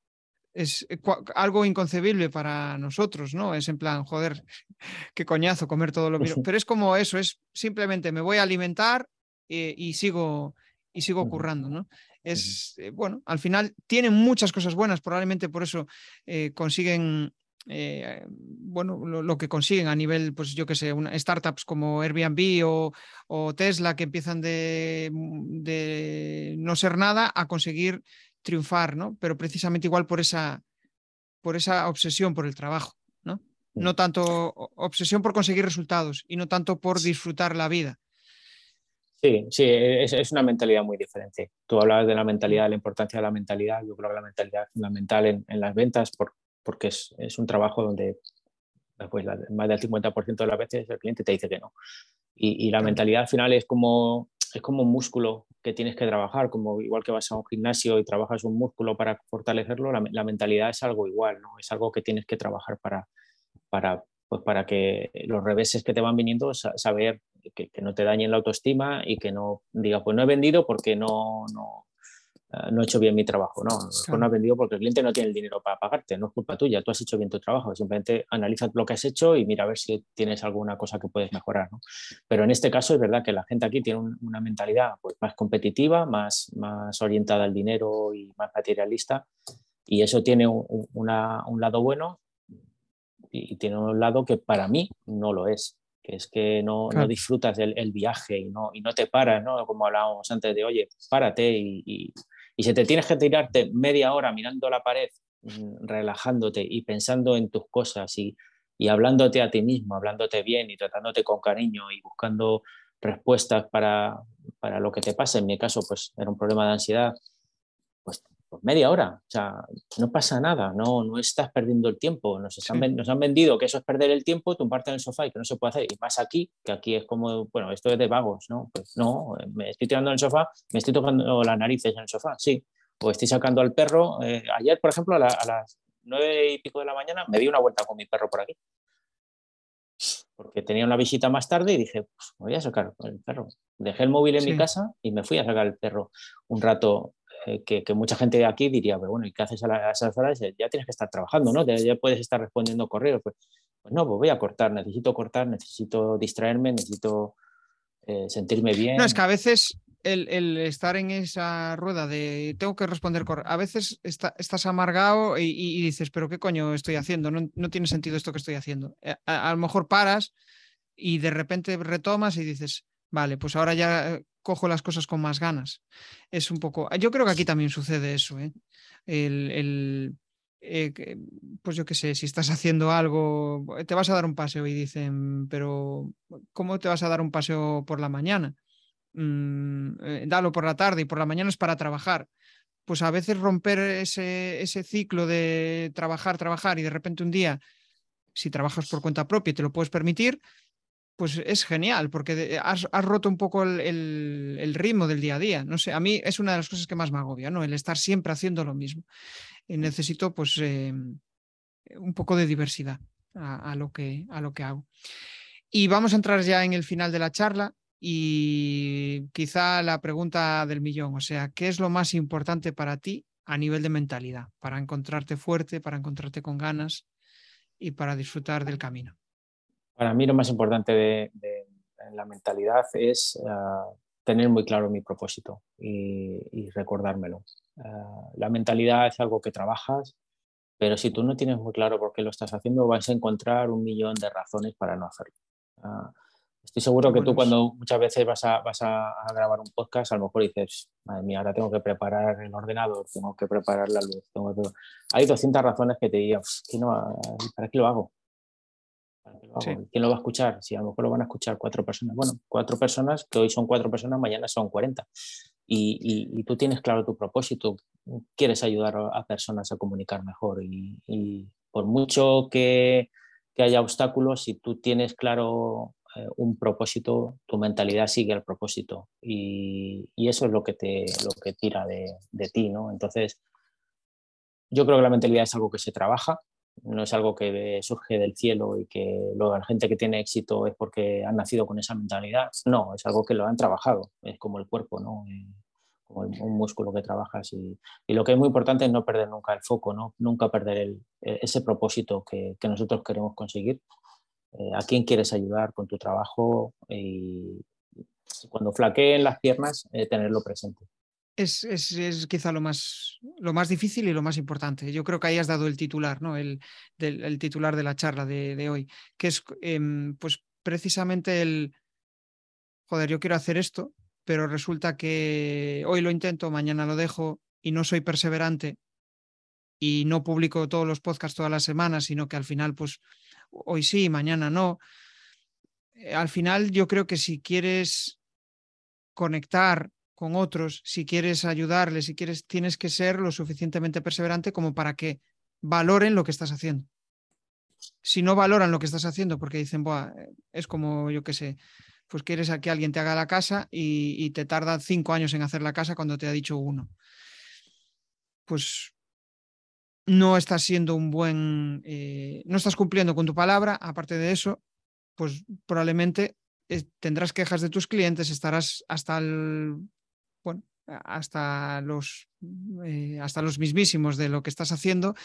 es eh, algo inconcebible para nosotros, ¿no? Es en plan, joder, qué coñazo comer todo lo mismo. Pero es como eso, es simplemente me voy a alimentar eh, y sigo y sigo currando, ¿no? Es, eh, bueno, al final tienen muchas cosas buenas, probablemente por eso consiguen, bueno, lo, que consiguen a nivel, pues yo qué sé, una, startups como Airbnb o, o Tesla que empiezan de, de, no ser nada a conseguir triunfar, ¿no? Pero precisamente igual por esa, por esa obsesión por el trabajo, ¿no? No tanto obsesión por conseguir resultados y no tanto por disfrutar la vida. Sí, sí, es, una mentalidad muy diferente. Tú hablabas de la mentalidad, de la importancia de la mentalidad. Yo creo que la mentalidad es fundamental en, en las ventas porque es, es, un trabajo donde pues, más del 50% de las veces el cliente te dice que no. Y, y la mentalidad al final es como es como un músculo que tienes que trabajar, como igual que vas a un gimnasio y trabajas un músculo para fortalecerlo, la, mentalidad es algo igual, ¿no? Es algo que tienes que trabajar para, para, pues para que los reveses que te van viniendo, saber que, que, no te dañen la autoestima y que no diga, pues no he vendido porque no, no he hecho bien mi trabajo. No, no has vendido porque el cliente no tiene el dinero para pagarte, no es culpa tuya, tú has hecho bien tu trabajo, simplemente analiza lo que has hecho y mira a ver si tienes alguna cosa que puedes mejorar. ¿no? Pero en este caso es verdad que la gente aquí tiene una mentalidad pues, más competitiva, más, más orientada al dinero y más materialista y eso tiene un, un lado bueno y tiene un lado que para mí no lo es que es que no, no disfrutas del el viaje y no, y no te paras, ¿no? Como hablábamos antes de, oye, párate y, y si te tienes que tirarte media hora mirando la pared, mm, relajándote y pensando en tus cosas y, y hablándote a ti mismo, hablándote bien y tratándote con cariño y buscando respuestas para, para lo que te pasa, en mi caso, pues era un problema de ansiedad, pues pues media hora, o sea, no pasa nada, no, no estás perdiendo el tiempo, nos, nos han vendido que eso es perder el tiempo, tumbarte en el sofá y que no se puede hacer, y más aquí, que aquí es como, bueno, esto es de vagos, ¿no? Pues no, me estoy tirando en el sofá, me estoy tocando las narices en el sofá, sí, o estoy sacando al perro, eh, ayer, por ejemplo, a, las nueve y pico de la mañana me di una vuelta con mi perro por aquí, porque tenía una visita más tarde y dije, pues voy a sacar el perro. Dejé el móvil en mi casa y me fui a sacar el perro un rato eh, que, mucha gente de aquí diría, pero bueno, ¿y qué haces a, esas horas? Ya tienes que estar trabajando, ¿no? Ya, puedes estar respondiendo correos. Pues, pues, no, pues voy a cortar, necesito cortar, necesito distraerme, necesito eh, sentirme bien. No, es que a veces el, estar en esa rueda de tengo que responder correos, a veces estás amargado y, dices, pero ¿qué coño estoy haciendo? No, tiene sentido esto que estoy haciendo. Eh, a lo mejor paras y de repente retomas y dices, vale, pues ahora ya cojo las cosas con más ganas. Es un poco. Yo creo que aquí también sucede eso. ¿eh? El, eh, pues yo qué sé, si estás haciendo algo, te vas a dar un paseo y dicen, pero ¿cómo te vas a dar un paseo por la mañana? Mm, eh, dalo por la tarde y por la mañana es para trabajar. Pues a veces romper ese, ese ciclo de trabajar, trabajar y de repente un día, si trabajas por cuenta propia y te lo puedes permitir, pues es genial, porque has, roto un poco el, ritmo del día a día. No sé, a mí es una de las cosas que más me agobia, ¿no? El estar siempre haciendo lo mismo. Y necesito, pues, em, un poco de diversidad a, lo que, a lo que hago. Y vamos a entrar ya en el final de la charla y quizá la pregunta del millón, o sea, ¿qué es lo más importante para ti a nivel de mentalidad, para encontrarte fuerte, para encontrarte con ganas y para disfrutar del camino? Para mí lo más importante de, la mentalidad es ah, tener muy claro mi propósito y, recordármelo. Ah, la mentalidad es algo que trabajas, pero si tú no tienes muy claro por qué lo estás haciendo, vas a encontrar un millón de razones para no hacerlo. Ah, estoy seguro que tú cuando muchas veces vas a, vas a, grabar un podcast, a lo mejor dices, madre mía, ahora tengo que preparar el ordenador, tengo que preparar la luz. Hay 200 razones que te digan, ¿para qué lo hago? ¿Quién lo va a escuchar? Si a lo mejor lo van a escuchar cuatro personas. Bueno, cuatro personas, que hoy son cuatro personas, mañana son 40. Y, tú tienes claro tu propósito, quieres ayudar a personas a comunicar mejor. Y, por mucho que que haya obstáculos si tú tienes claro eh, un propósito, tu mentalidad sigue el propósito y, eso es lo que te lo que tira de, de, ti, ¿no? Entonces, yo creo que la mentalidad es algo que se trabaja, no es algo que surge del cielo y que la gente que tiene éxito es porque han nacido con esa mentalidad. No, es algo que lo han trabajado, es como el cuerpo, ¿no? Eh, como un músculo que trabajas y, y, lo que es muy importante es no perder nunca el foco, ¿no? nunca perder el, ese propósito que, que, nosotros queremos conseguir, eh, a quién quieres ayudar con tu trabajo y cuando flaqueen las piernas, eh, tenerlo presente es, es, quizá lo más, lo más difícil y lo más importante. Yo creo que ahí has dado el titular, ¿no? El, del, titular de la charla de, hoy, que es em, pues precisamente el, joder, yo quiero hacer esto, pero resulta que hoy lo intento, mañana lo dejo y no soy perseverante y no publico todos los podcasts todas las semanas, sino que al final, pues hoy sí, mañana no. Eh, al final yo creo que si quieres conectar con otros, si quieres ayudarles, si quieres, tienes que ser lo suficientemente perseverante como para que valoren lo que estás haciendo. Si no valoran lo que estás haciendo porque dicen, es como, yo qué sé, pues quieres a que alguien te haga la casa y, te tarda cinco años en hacer la casa cuando te ha dicho uno. Pues no estás siendo un buen, eh, no estás cumpliendo con tu palabra, aparte de eso, pues probablemente eh, tendrás quejas de tus clientes, estarás hasta el hasta los, eh, hasta los mismísimos de lo que estás haciendo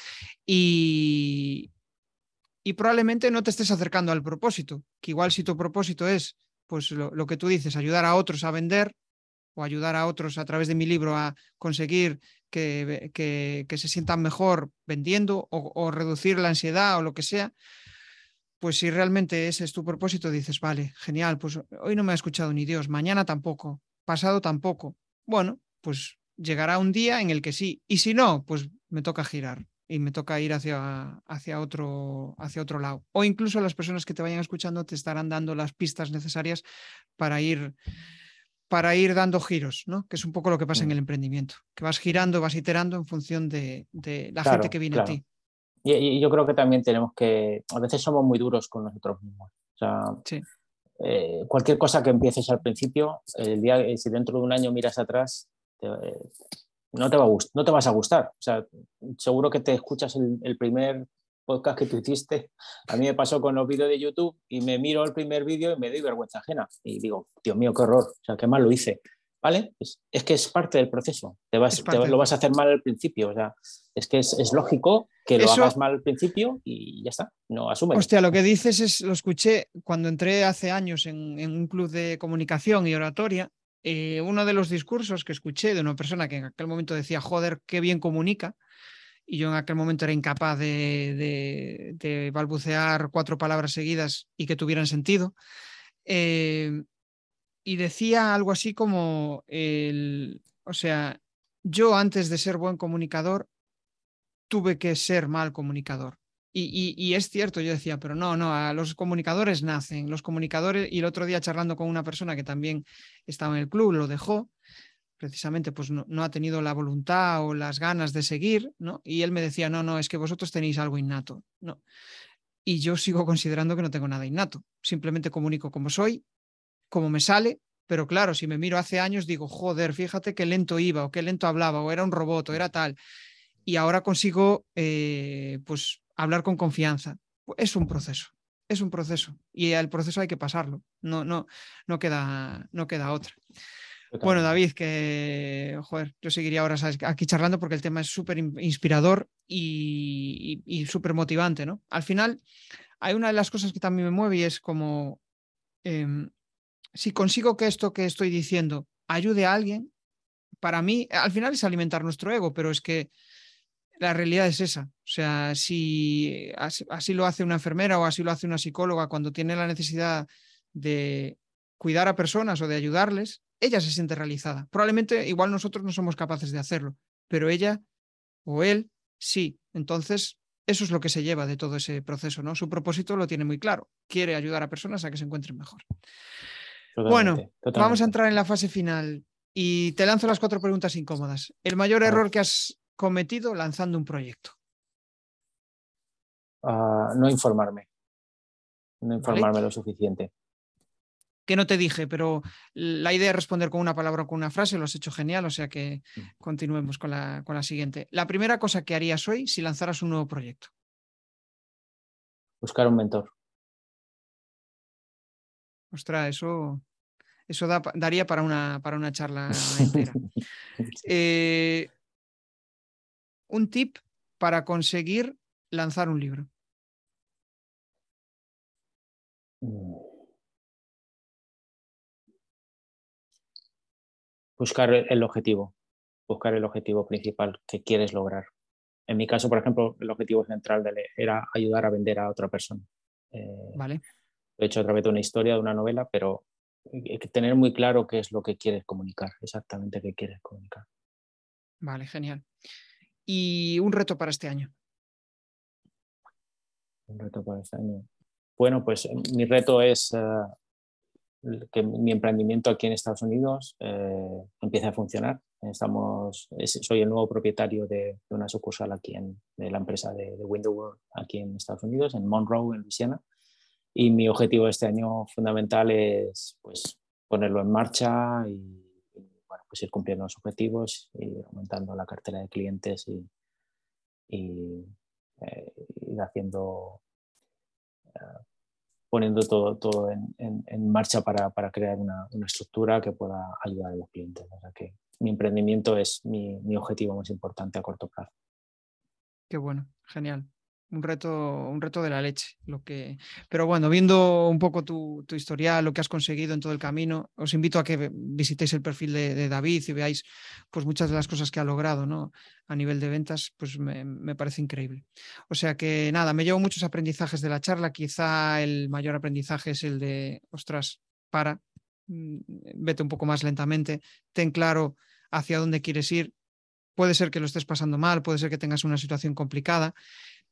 y, y probablemente no te estés acercando al propósito, que igual si tu propósito es, pues lo, que tú dices, ayudar a otros a vender o ayudar a otros a través de mi libro a conseguir que, que, se sientan mejor vendiendo o, o, reducir la ansiedad o lo que sea, pues si realmente ese es tu propósito, dices, vale, genial, pues hoy no me ha escuchado ni Dios, mañana tampoco, pasado tampoco, bueno, pues llegará un día en el que sí. Y si no, pues me toca girar y me toca ir hacia, hacia, otro, hacia otro lado. O incluso las personas que te vayan escuchando te estarán dando las pistas necesarias para ir, para ir dando giros, ¿no? Que es un poco lo que pasa en mm. el emprendimiento, que vas girando, vas iterando en función de, la gente que viene a ti. Y, yo creo que también tenemos que, a veces somos muy duros con nosotros mismos. O sea, sí. Eh, cualquier cosa que empieces al principio, el día, eh, si dentro de un año miras atrás, eh, no, te va a no te vas a gustar. O sea, seguro que te escuchas el, primer podcast que tú hiciste. A mí me pasó con los vídeos de YouTube y me miro el primer vídeo y me doy vergüenza ajena. Y digo, Dios mío, qué horror. O sea, qué mal lo hice. ¿Vale? Es, que es parte del proceso. Te vas, lo vas a hacer mal al principio. O sea, es que es, lógico que lo hagas mal al principio y ya está. No asume. Hostia, lo que dices es, lo escuché cuando entré hace años en, un club de comunicación y oratoria. Eh, uno de los discursos que escuché de una persona que en aquel momento decía, joder, qué bien comunica, y yo en aquel momento era incapaz de, de, balbucear cuatro palabras seguidas y que tuvieran sentido. Eh, y decía algo así como, el, o sea, yo antes de ser buen comunicador tuve que ser mal comunicador. Y, y, es cierto, yo decía, pero no, no, a los comunicadores nacen, los comunicadores, y el otro día charlando con una persona que también estaba en el club, lo dejó, precisamente pues no, no, ha tenido la voluntad o las ganas de seguir, ¿no? Y él me decía, no, no, es que vosotros tenéis algo innato, ¿no? Y yo sigo considerando que no tengo nada innato, simplemente comunico como soy, como me sale, pero claro, si me miro hace años digo, joder, fíjate qué lento iba o qué lento hablaba o era un robot o era tal. Y ahora consigo eh, pues hablar con confianza. Es un proceso, es un proceso y el proceso hay que pasarlo, no, no, no, queda, no queda otra. Bueno, David, que joder, yo seguiría ahora aquí charlando porque el tema es súper inspirador y, súper motivante, ¿no? Al final, hay una de las cosas que también me mueve y es como em, si consigo que esto que estoy diciendo ayude a alguien, para mí, al final es alimentar nuestro ego, pero es que la realidad es esa. O sea, si así, lo hace una enfermera o así lo hace una psicóloga cuando tiene la necesidad de cuidar a personas o de ayudarles, ella se siente realizada. Probablemente igual nosotros no somos capaces de hacerlo, pero ella o él sí. Entonces, eso es lo que se lleva de todo ese proceso, ¿no? Su propósito lo tiene muy claro. Quiere ayudar a personas a que se encuentren mejor bueno, vamos a entrar en la fase final y te lanzo las cuatro preguntas incómodas. El mayor error que has cometido lanzando un proyecto. Ah, no informarme. no informarme lo suficiente. Que no te dije, pero la idea es responder con una palabra o con una frase, lo has hecho genial, o sea que mm. continuemos con la, con la siguiente. La primera cosa que harías hoy si lanzaras un nuevo proyecto. Buscar un mentor. Ostras, eso, eso daría para una, para una charla entera. Eh, un tip para conseguir lanzar un libro. Buscar el objetivo, buscar el objetivo principal que quieres lograr. En mi caso, por ejemplo, el objetivo central era ayudar a vender a otra persona. Eh, vale. He hecho a través de una historia, de una novela, pero hay que tener muy claro qué es lo que quieres comunicar, exactamente qué quieres comunicar. Vale, genial. ¿Y un reto para este año? Un reto para este año. Bueno, pues eh, mi reto es eh, que mi emprendimiento aquí en Estados Unidos eh, empiece a funcionar. Estamos, soy el nuevo propietario de, una sucursal aquí en de la empresa de, de Window World aquí en Estados Unidos, en Monroe, en Luisiana. Y mi objetivo este año fundamental es pues, ponerlo en marcha y, bueno, pues ir cumpliendo los objetivos y aumentando la cartera de clientes y, y eh, ir haciendo, eh, poniendo todo, todo en, en, marcha para, para crear una, una, estructura que pueda ayudar a los clientes. O sea que mi emprendimiento es mi, mi objetivo más importante a corto plazo. Qué bueno, genial un reto, un reto de la leche. Lo que... Pero bueno, viendo un poco tu, tu, historial, lo que has conseguido en todo el camino, os invito a que visitéis el perfil de, David y veáis pues, muchas de las cosas que ha logrado ¿no? a nivel de ventas, pues me, me, parece increíble. O sea que nada, me llevo muchos aprendizajes de la charla. Quizá el mayor aprendizaje es el de, ostras, para, mm, vete un poco más lentamente, ten claro hacia dónde quieres ir. Puede ser que lo estés pasando mal, puede ser que tengas una situación complicada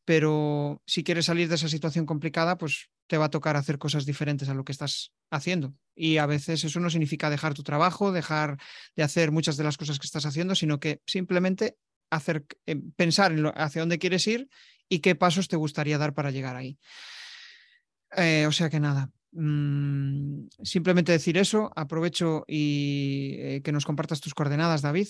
pero si quieres salir de esa situación complicada, pues te va a tocar hacer cosas diferentes a lo que estás haciendo. Y a veces eso no significa dejar tu trabajo, dejar de hacer muchas de las cosas que estás haciendo, sino que simplemente hacer, eh, pensar en hacia dónde quieres ir y qué pasos te gustaría dar para llegar ahí. Eh, o sea que nada, mm, simplemente decir eso, aprovecho y eh, que nos compartas tus coordenadas, David,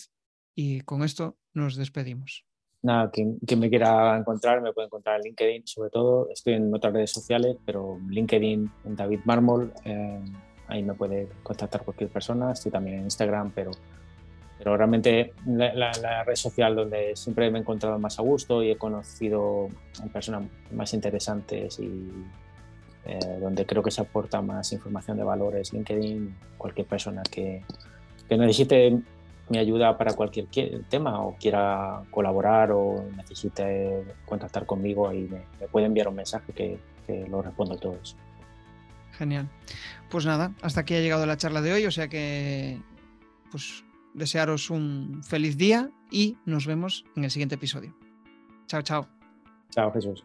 y con esto nos despedimos nada, quien, me quiera encontrar me puede encontrar en LinkedIn, sobre todo. Estoy en otras redes sociales, pero LinkedIn, en David Mármol, eh, ahí me puede contactar cualquier persona. Estoy también en Instagram, pero, pero realmente la, red social donde siempre me he encontrado más a gusto y he conocido personas más interesantes y eh, donde creo que se aporta más información de valores, LinkedIn. Cualquier persona que, que necesite mi ayuda para cualquier tema o quiera colaborar o necesite contactar conmigo, ahí me, puede enviar un mensaje que, que lo respondo a todos. Genial. Pues nada, hasta aquí ha llegado la charla de hoy, o sea que pues desearos un feliz día y nos vemos en el siguiente episodio. Chao, chao. Chao, Jesús.